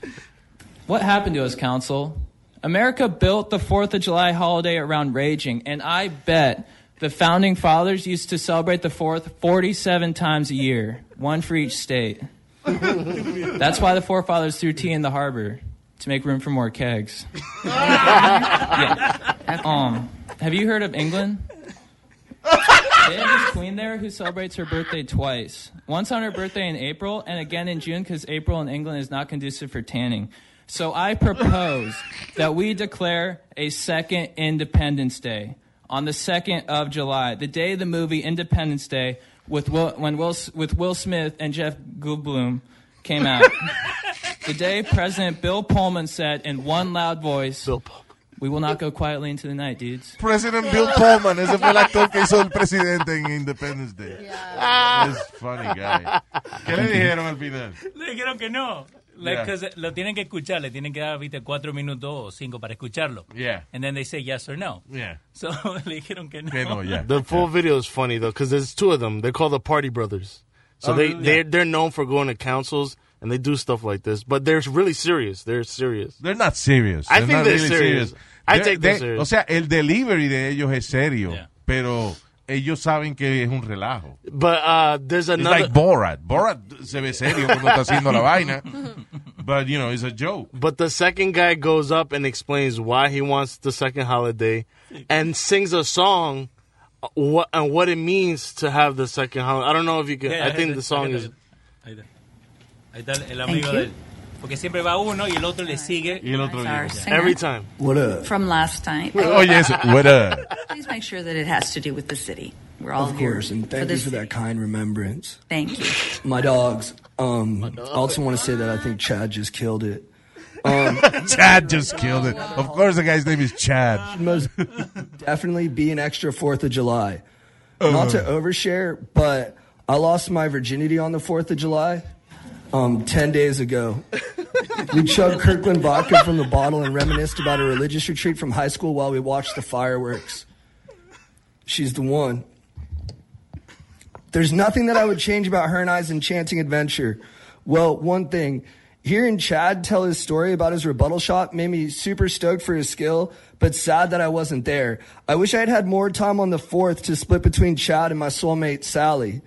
What happened to us, Council? America built the 4th of July holiday around raging, and I bet the founding fathers used to celebrate the 4th 47 times a year, one for each state. That's why the forefathers threw tea in the harbor, to make room for more kegs. Yeah. Um, have you heard of England? They have this queen there who celebrates her birthday twice. Once on her birthday in April, and again in June because April in England is not conducive for tanning. So I propose that we declare a second Independence Day on the 2nd of July, the day of the movie Independence Day, with Will, when Will, with Will Smith and Jeff Goldblum came out. the day President Bill Pullman said in one loud voice, "We will not go quietly into the night, dudes." President Bill Pullman, ese fue el actor que hizo el presidente en Independence Day. Es funny guy. ¿Qué le dijeron al final? Le dijeron que no. Like, Yeah. lo tienen que escuchar, le tienen que dar, viste, cuatro minutos o cinco para escucharlo. Yeah. And then they say yes or no. Yeah. So le dijeron que no. The full video is funny though, because there's two of them. They're called the Party Brothers. So Oh, they really? they're they're known for going to councils and they do stuff like this, but they're really serious. They're serious. They're not serious. I They're think they're really serious. I They're- take them they- serious. O sea, el delivery de ellos es serio, pero ellos saben que es un relajo. But uh, there's It's like Borat. Borat se ve serio cuando está haciendo la vaina. But, you know, it's a joke. But the second guy goes up and explains why he wants the second holiday, and sings a song, uh, what and what it means to have the second holiday. I don't know if you can. Yeah, I ahí think the song ahí is. está. Ahí está. Ahí está el amigo you. de él. Porque siempre va uno y el otro le sigue. Y el otro That's our viene. Every time. What up? From last time. Oh, yes. What up? Please make sure that it has to do with the city. We're all Of here course, and for thank you this. for that kind remembrance. Thank you. My dogs. Um, I also want to say that I think Chad just killed it. Um, Chad just killed it. Of course, the guy's name is Chad. should most definitely be an extra Fourth of July. Not to overshare, but I lost my virginity on the Fourth of July. Um, ten days ago, we chugged Kirkland vodka from the bottle and reminisced about a religious retreat from high school while we watched the fireworks. She's the one. There's nothing that I would change about her and I's enchanting adventure. Well, one thing. Hearing Chad tell his story about his rebuttal shot made me super stoked for his skill, but sad that I wasn't there. I wish I had had more time on the fourth to split between Chad and my soulmate, Sally.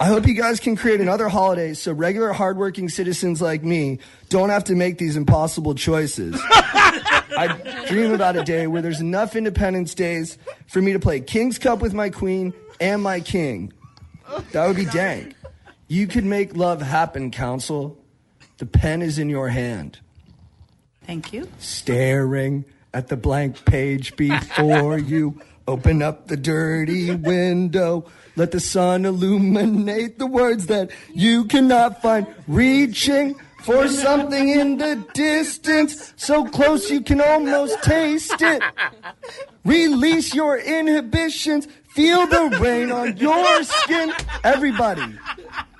I hope you guys can create another holiday so regular hardworking citizens like me don't have to make these impossible choices. I dream about a day where there's enough Independence Days for me to play King's Cup with my queen and my king. That would be dank. You could make love happen, Council. The pen is in your hand. Thank you. Staring at the blank page before you. Open up the dirty window. Let the sun illuminate the words that you cannot find. Reaching for something in the distance, so close you can almost taste it. Release your inhibitions. Feel the rain on your skin. Everybody.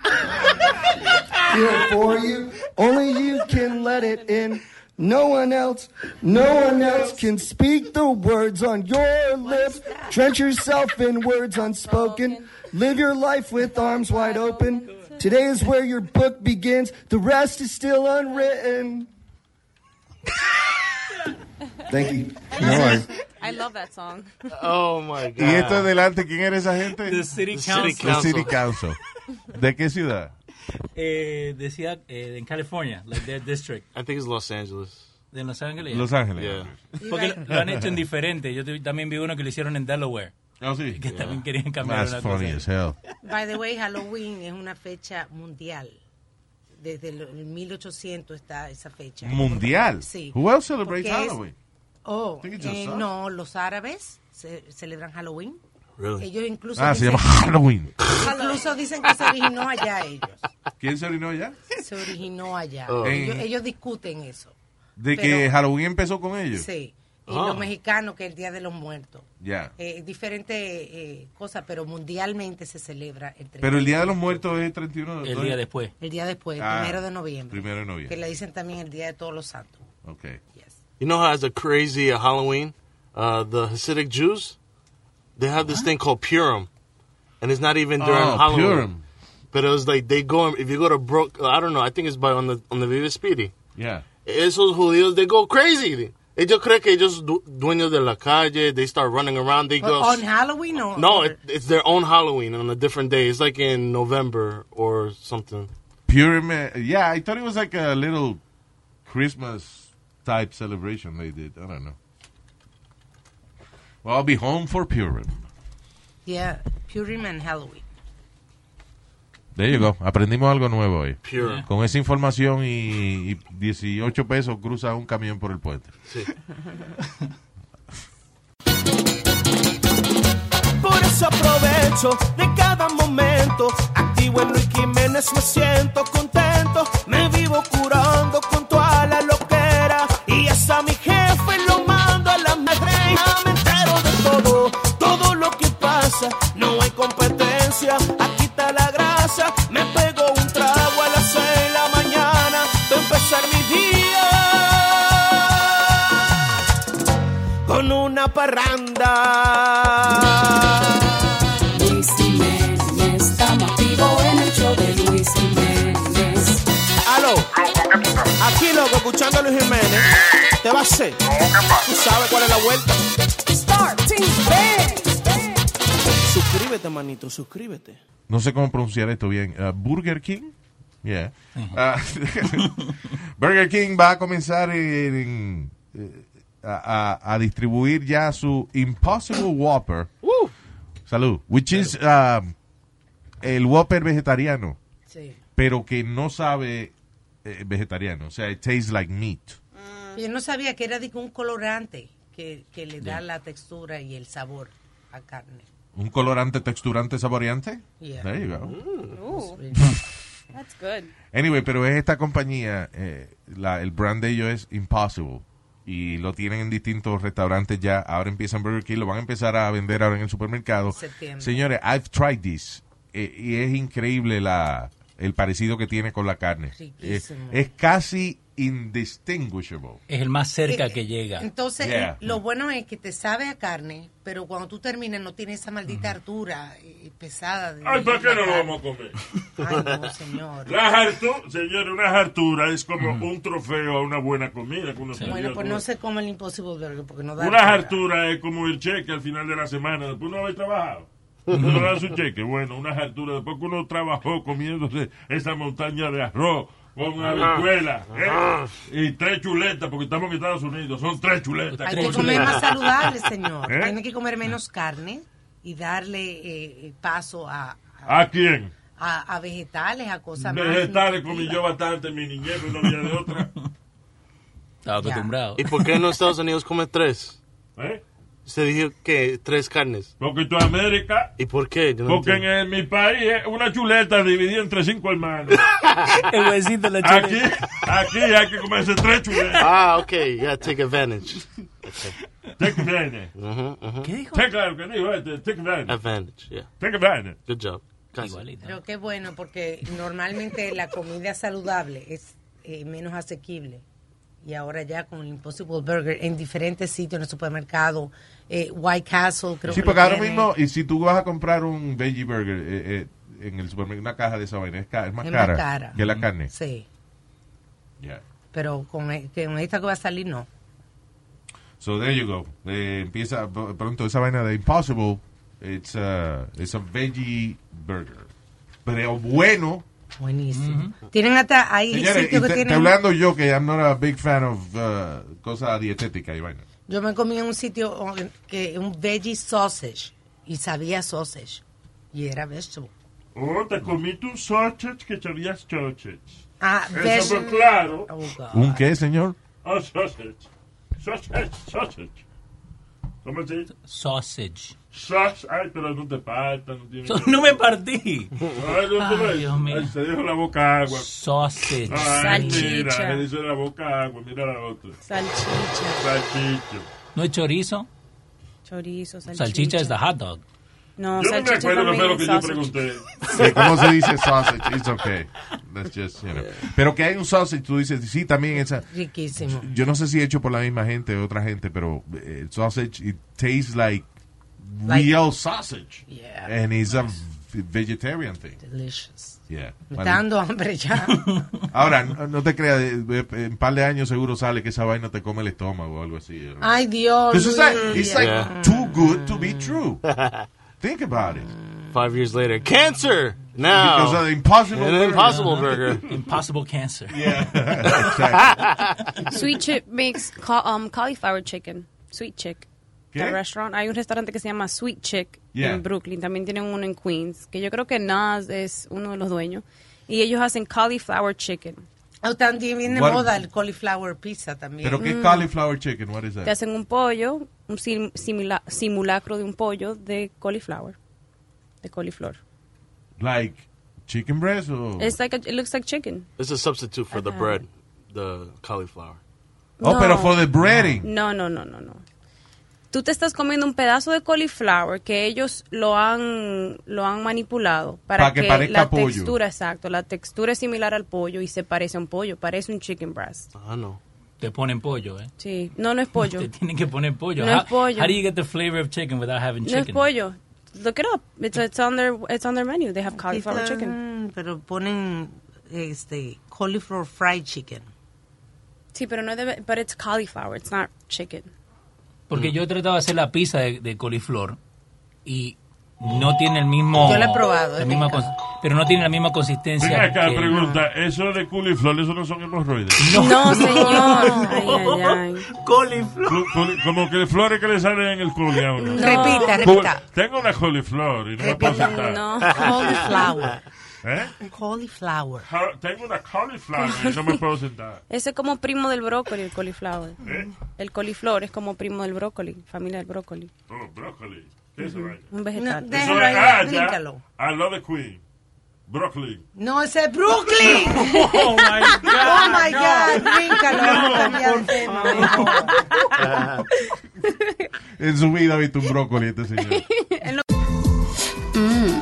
It for you. Only you can let it in. No one else, no one else can speak the words on your lips. Drench yourself in words unspoken. Live your life with arms wide open. Today is where your book begins. The rest is still unwritten. Thank you. I love that song. Oh my god. Y esto adelante, ¿quién era esa gente? The City Council. The City Council. ¿De qué ciudad? Eh, decía eh, en California, like their district. I think it's Los Angeles. De Los Ángeles. Los Ángeles. Yeah. Porque lo, lo han hecho en diferente. Yo también vi uno que lo hicieron en Delaware. Oh, sí. Que también querían cambiar That's una funny cosa. as hell. By the way, Halloween es una fecha mundial. desde el el 1800 está esa fecha. Mundial. Sí. Who else celebrates Porque es- Halloween? Oh, eh, no, los árabes ce- celebran Halloween. Really? Ellos incluso Ah, se dicen- llama Halloween. Incluso dicen que se originó allá ellos. ¿Quién se orinó ya? Se originó allá. Oh. Ellos, ellos discuten eso. De Pero- que Halloween empezó con ellos. Sí. Y Ah. los mexicanos, que es el Día de los Muertos. Ya. Eh, diferentes eh, cosas, pero mundialmente se celebra el 31. Pero el Día de los Muertos es el 31 El día después. El día después, el Ah, primero de noviembre. primero de Que noviembre. le dicen también el Día de Todos los Santos. Okay. You know how as a crazy uh, Halloween, uh, the Hasidic Jews, they have this thing called Purim, and it's not even during Oh, Halloween. Purim. But it was like they go if you go to Brook, I don't know, I think it's by on the on the Viva Speedy. Yeah. Esos judíos they go crazy. Ellos creen que ellos du- dueños de la calle. They start running around. They But go. on Halloween or no, it, it's their own Halloween on a different day. It's like in November or something. Purim, uh, yeah, I thought it was like a little Christmas type celebration they did. I don't know. Well, I'll be home for Purim. Yeah, Purim and Halloween. There you go. Aprendimos algo nuevo hoy. Purim. Con esa información y, y 18 pesos cruza un camión por el puente. Por eso aprovecho de cada momento. Activo en Luis Jiménez, me siento contento. Me vivo curando con toda la loquera. Y hasta mi jefe lo mando a la madre. Que pasa. No hay competencia, aquí está la grasa. Me pego un trago a las seis de la mañana. para empezar mi día con una parranda. Luis Jiménez, estamos activos en el show de Luis Jiménez. Aló, aquí loco, escuchando a Luis Jiménez. ¿Te va a hacer? ¿Tú sabes cuál es la vuelta? Suscríbete, manito, suscríbete. No sé cómo pronunciar esto bien. Uh, Burger King. Yeah. Uh, Burger King va a comenzar en- eh, a, a- a distribuir ya su Impossible Whopper. Salud. Which is um, el Whopper vegetariano. Sí. Pero que no sabe eh, vegetariano. O sea, it tastes like meat. Yo no sabía que era de un colorante que, que le da la textura y el sabor a carne. Un colorante, texturante, saboreante. Yeah. There you go. Ooh. That's good. Anyway, pero es esta compañía, eh, la- el brand de ellos es Impossible. Y lo tienen en distintos restaurantes ya. Ahora empiezan Burger King, lo van a empezar a vender ahora en el supermercado. Septiembre. Señores, I've tried this. eh, y es increíble la, el parecido que tiene con la carne. Eh, es casi indistinguishable. Es el más cerca Eh, que llega. Entonces, Yeah. lo bueno es que te sabe a carne, pero cuando tú terminas no tiene esa maldita hartura eh, pesada. De Ay, ¿para qué no lo vamos a comer? Ay, no, señor. La hartura, señor, una hartura es como un trofeo a una buena comida. Que uno se Bueno, pues no se come el Impossible Burger porque no da Una hartura. es como el cheque al final de la semana, después no haber trabajado. Uno da su cheque, bueno, una hartura, después que uno trabajó comiéndose esa montaña de arroz con una habichuela ¿eh? y tres chuletas, porque estamos en Estados Unidos, son tres chuletas. Hay que comer más saludable, señor. ¿Eh? Tiene que comer menos carne y darle eh, paso a, a, ¿A quién? a- a vegetales, a cosas más. Vegetales comí yo bastante en mi niñez, pero no había de otra. Estaba acostumbrado. ¿Y por qué en los Estados Unidos come tres? ¿Eh? Usted dijo que tres carnes. Porque tú América. ¿Y por qué? Yo no Porque en, entiendo. el- mi país una chuleta dividida entre cinco hermanos. El huesito de la Aquí, chuleta. aquí hay que comerse tres chuletas. Ah, okay. Yeah, take advantage. Take advantage. Mhm, mhm. ¿Qué dijo? Take, claro, que dijo este, take advantage. Advantage, yeah. Take advantage. Good job. Casi. Igualito. Pero qué bueno, porque normalmente la comida saludable es eh, menos asequible. Y ahora ya con el Impossible Burger en diferentes sitios, en el supermercado, eh, White Castle, creo Sí, que porque ahora tiene. mismo, y si tú vas a comprar un veggie burger eh, eh, en el supermercado, una caja de esa vaina, es, ca- es más, Es más cara cara. que la carne. Sí, Yeah. pero con, e- con esta que va a salir, no. So there you go. Eh, empieza pronto esa vaina de Impossible. It's a, it's a veggie burger. Pero bueno. Buenísimo. Tienen hasta, hay Señores, que te, te tienen... hablando yo que I'm not a big fan of uh, cosas dietéticas y vaina. Yo me comí en un sitio oh, que un veggie sausage y sabía sausage y era vegetable. Oh, te comí tu sausage que sabías sausage. Ah, Eso fue claro. ¿Un qué, señor? Oh, sausage. Sausage, sausage. ¿Cómo se dice? Sausage. Sausage. Ay, pero no te partas, no tiene... No me partí. Ay, no, Ay. Dios mío. Ay, se dejó la boca agua. Sausage. Ay, mira, Salchicha. se dice la boca agua, mira la otra. Salchicha. Salchicho. ¿No es chorizo? Chorizo, salchicha. Salchicha es the hot dog. No, Yo no me salchicha acuerdo, no también lo que yo sausage. pregunté. Sí, ¿Cómo se dice sausage? It's okay. That's just, you know. Pero que hay un sausage, tú dices, sí, también esa. Riquísimo. Yo no sé si hecho por la misma gente o otra gente, pero eh, el sausage, it tastes like, Like- real sausage. Yeah. And it's a vegetarian thing. Delicious. Yeah. Me está dando hambre ya. Ahora, no, no te creas, eh, eh, en un par de años seguro sale que esa vaina te come el estómago o algo así. you. Ay, Dios. This is like, Luis. it's like too good to be true. Think about it. Five years later, cancer now Because of the impossible An burger. impossible burger. Impossible cancer. Sweet Chick makes ca- um, cauliflower chicken. Sweet Chick. ¿Qué? The restaurant. Hay un restaurante que se llama Sweet Chick Yeah. en Brooklyn. También tienen uno en Queens. Que yo creo que Nas es uno de los dueños. Y ellos hacen cauliflower chicken. Oh, también viene de moda el cauliflower pizza también. Pero qué Mm. cauliflower chicken, what is Te that? hacen un pollo, un sim- simula- simulacro de un pollo de cauliflower. De coliflor. Like chicken breast or It's like a, it looks like chicken. It's a substitute for the bread, the cauliflower. Oh, pero for the breading. No, no, no, no, no. Tú te estás comiendo un pedazo de cauliflower que ellos lo han lo han manipulado para Pa' que parezca la pollo. textura, exacto, la textura es similar al pollo y se parece a un pollo, parece un chicken breast. Ah, no. Te ponen pollo, ¿eh? Sí, no, no es pollo. Te tienen que poner pollo. No how, es pollo. how do you get the flavor of chicken without having No chicken? es pollo. Look it up. It's, it's on their it's on their menu. They have cauliflower Están- chicken. Pero ponen este cauliflower fried chicken. Sí, pero no debe, but it's cauliflower. It's not chicken. Porque yo he tratado de hacer la pizza de, de coliflor y no tiene el mismo... Yo la he probado, la misma pero no tiene la misma consistencia. Venga acá, que- pregunta, ¿eso de culiflor, eso no son hemorroides? No, señor. Ay, ay, ay. Coliflor. Como que flores que le salen en el uno. No. Repita, repita. Tengo una coliflor y no me puedo sentar. No. Cauliflower. ¿Eh? Cauliflower. Ja- Tengo una cauliflower y no me puedo sentar. Ese es como primo del brócoli, el cauliflower. ¿Eh? El coliflor es como primo del brócoli, familia del brócoli. Oh, brócoli. ¿Qué es eso? Un vegetal. No, Eso es ah. I love the queen. Broccoli. No, ese es Brooklyn. Oh, my God. Oh, my God. Bríncalo. En su vida ha visto un brócoli este señor.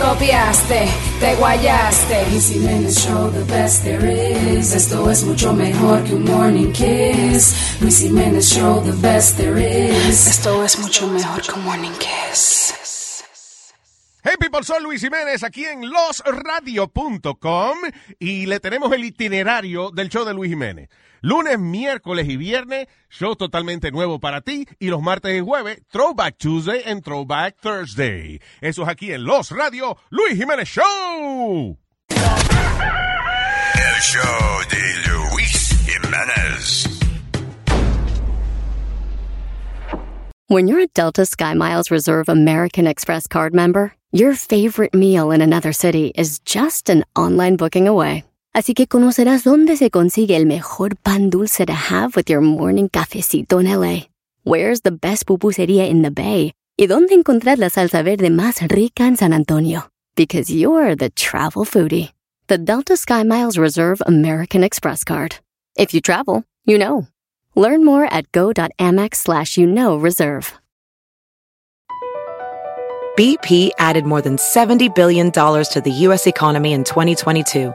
Copiaste, te guayaste. Luis Jiménez Show, the best there is. Esto es mucho mejor que un morning kiss. Luis Jiménez Show, the best there is. Esto es mucho mejor que un morning kiss. Hey people, soy Luis Jiménez aquí en losradio.com y le tenemos el itinerario del show de Luis Jiménez. Lunes, miércoles y viernes, show totalmente nuevo para ti y los martes y jueves, Throwback Tuesday and Throwback Thursday. Eso es aquí en Los Radio, Luis Jiménez Show. El show de Luis Jiménez. When you're a Delta SkyMiles Reserve American Express card member, your favorite meal in another city is just an online booking away. Así que conocerás dónde se consigue el mejor pan dulce to have with your morning cafecito en LA. Where's the best pupusería in the Bay? Y dónde encontrar la salsa verde más rica en San Antonio. Because you're the travel foodie. The Delta SkyMiles Reserve American Express card. If you travel, you know. Learn more at go.amex slash you know reserve. BP added more than $70 billion to the U.S. economy in 2022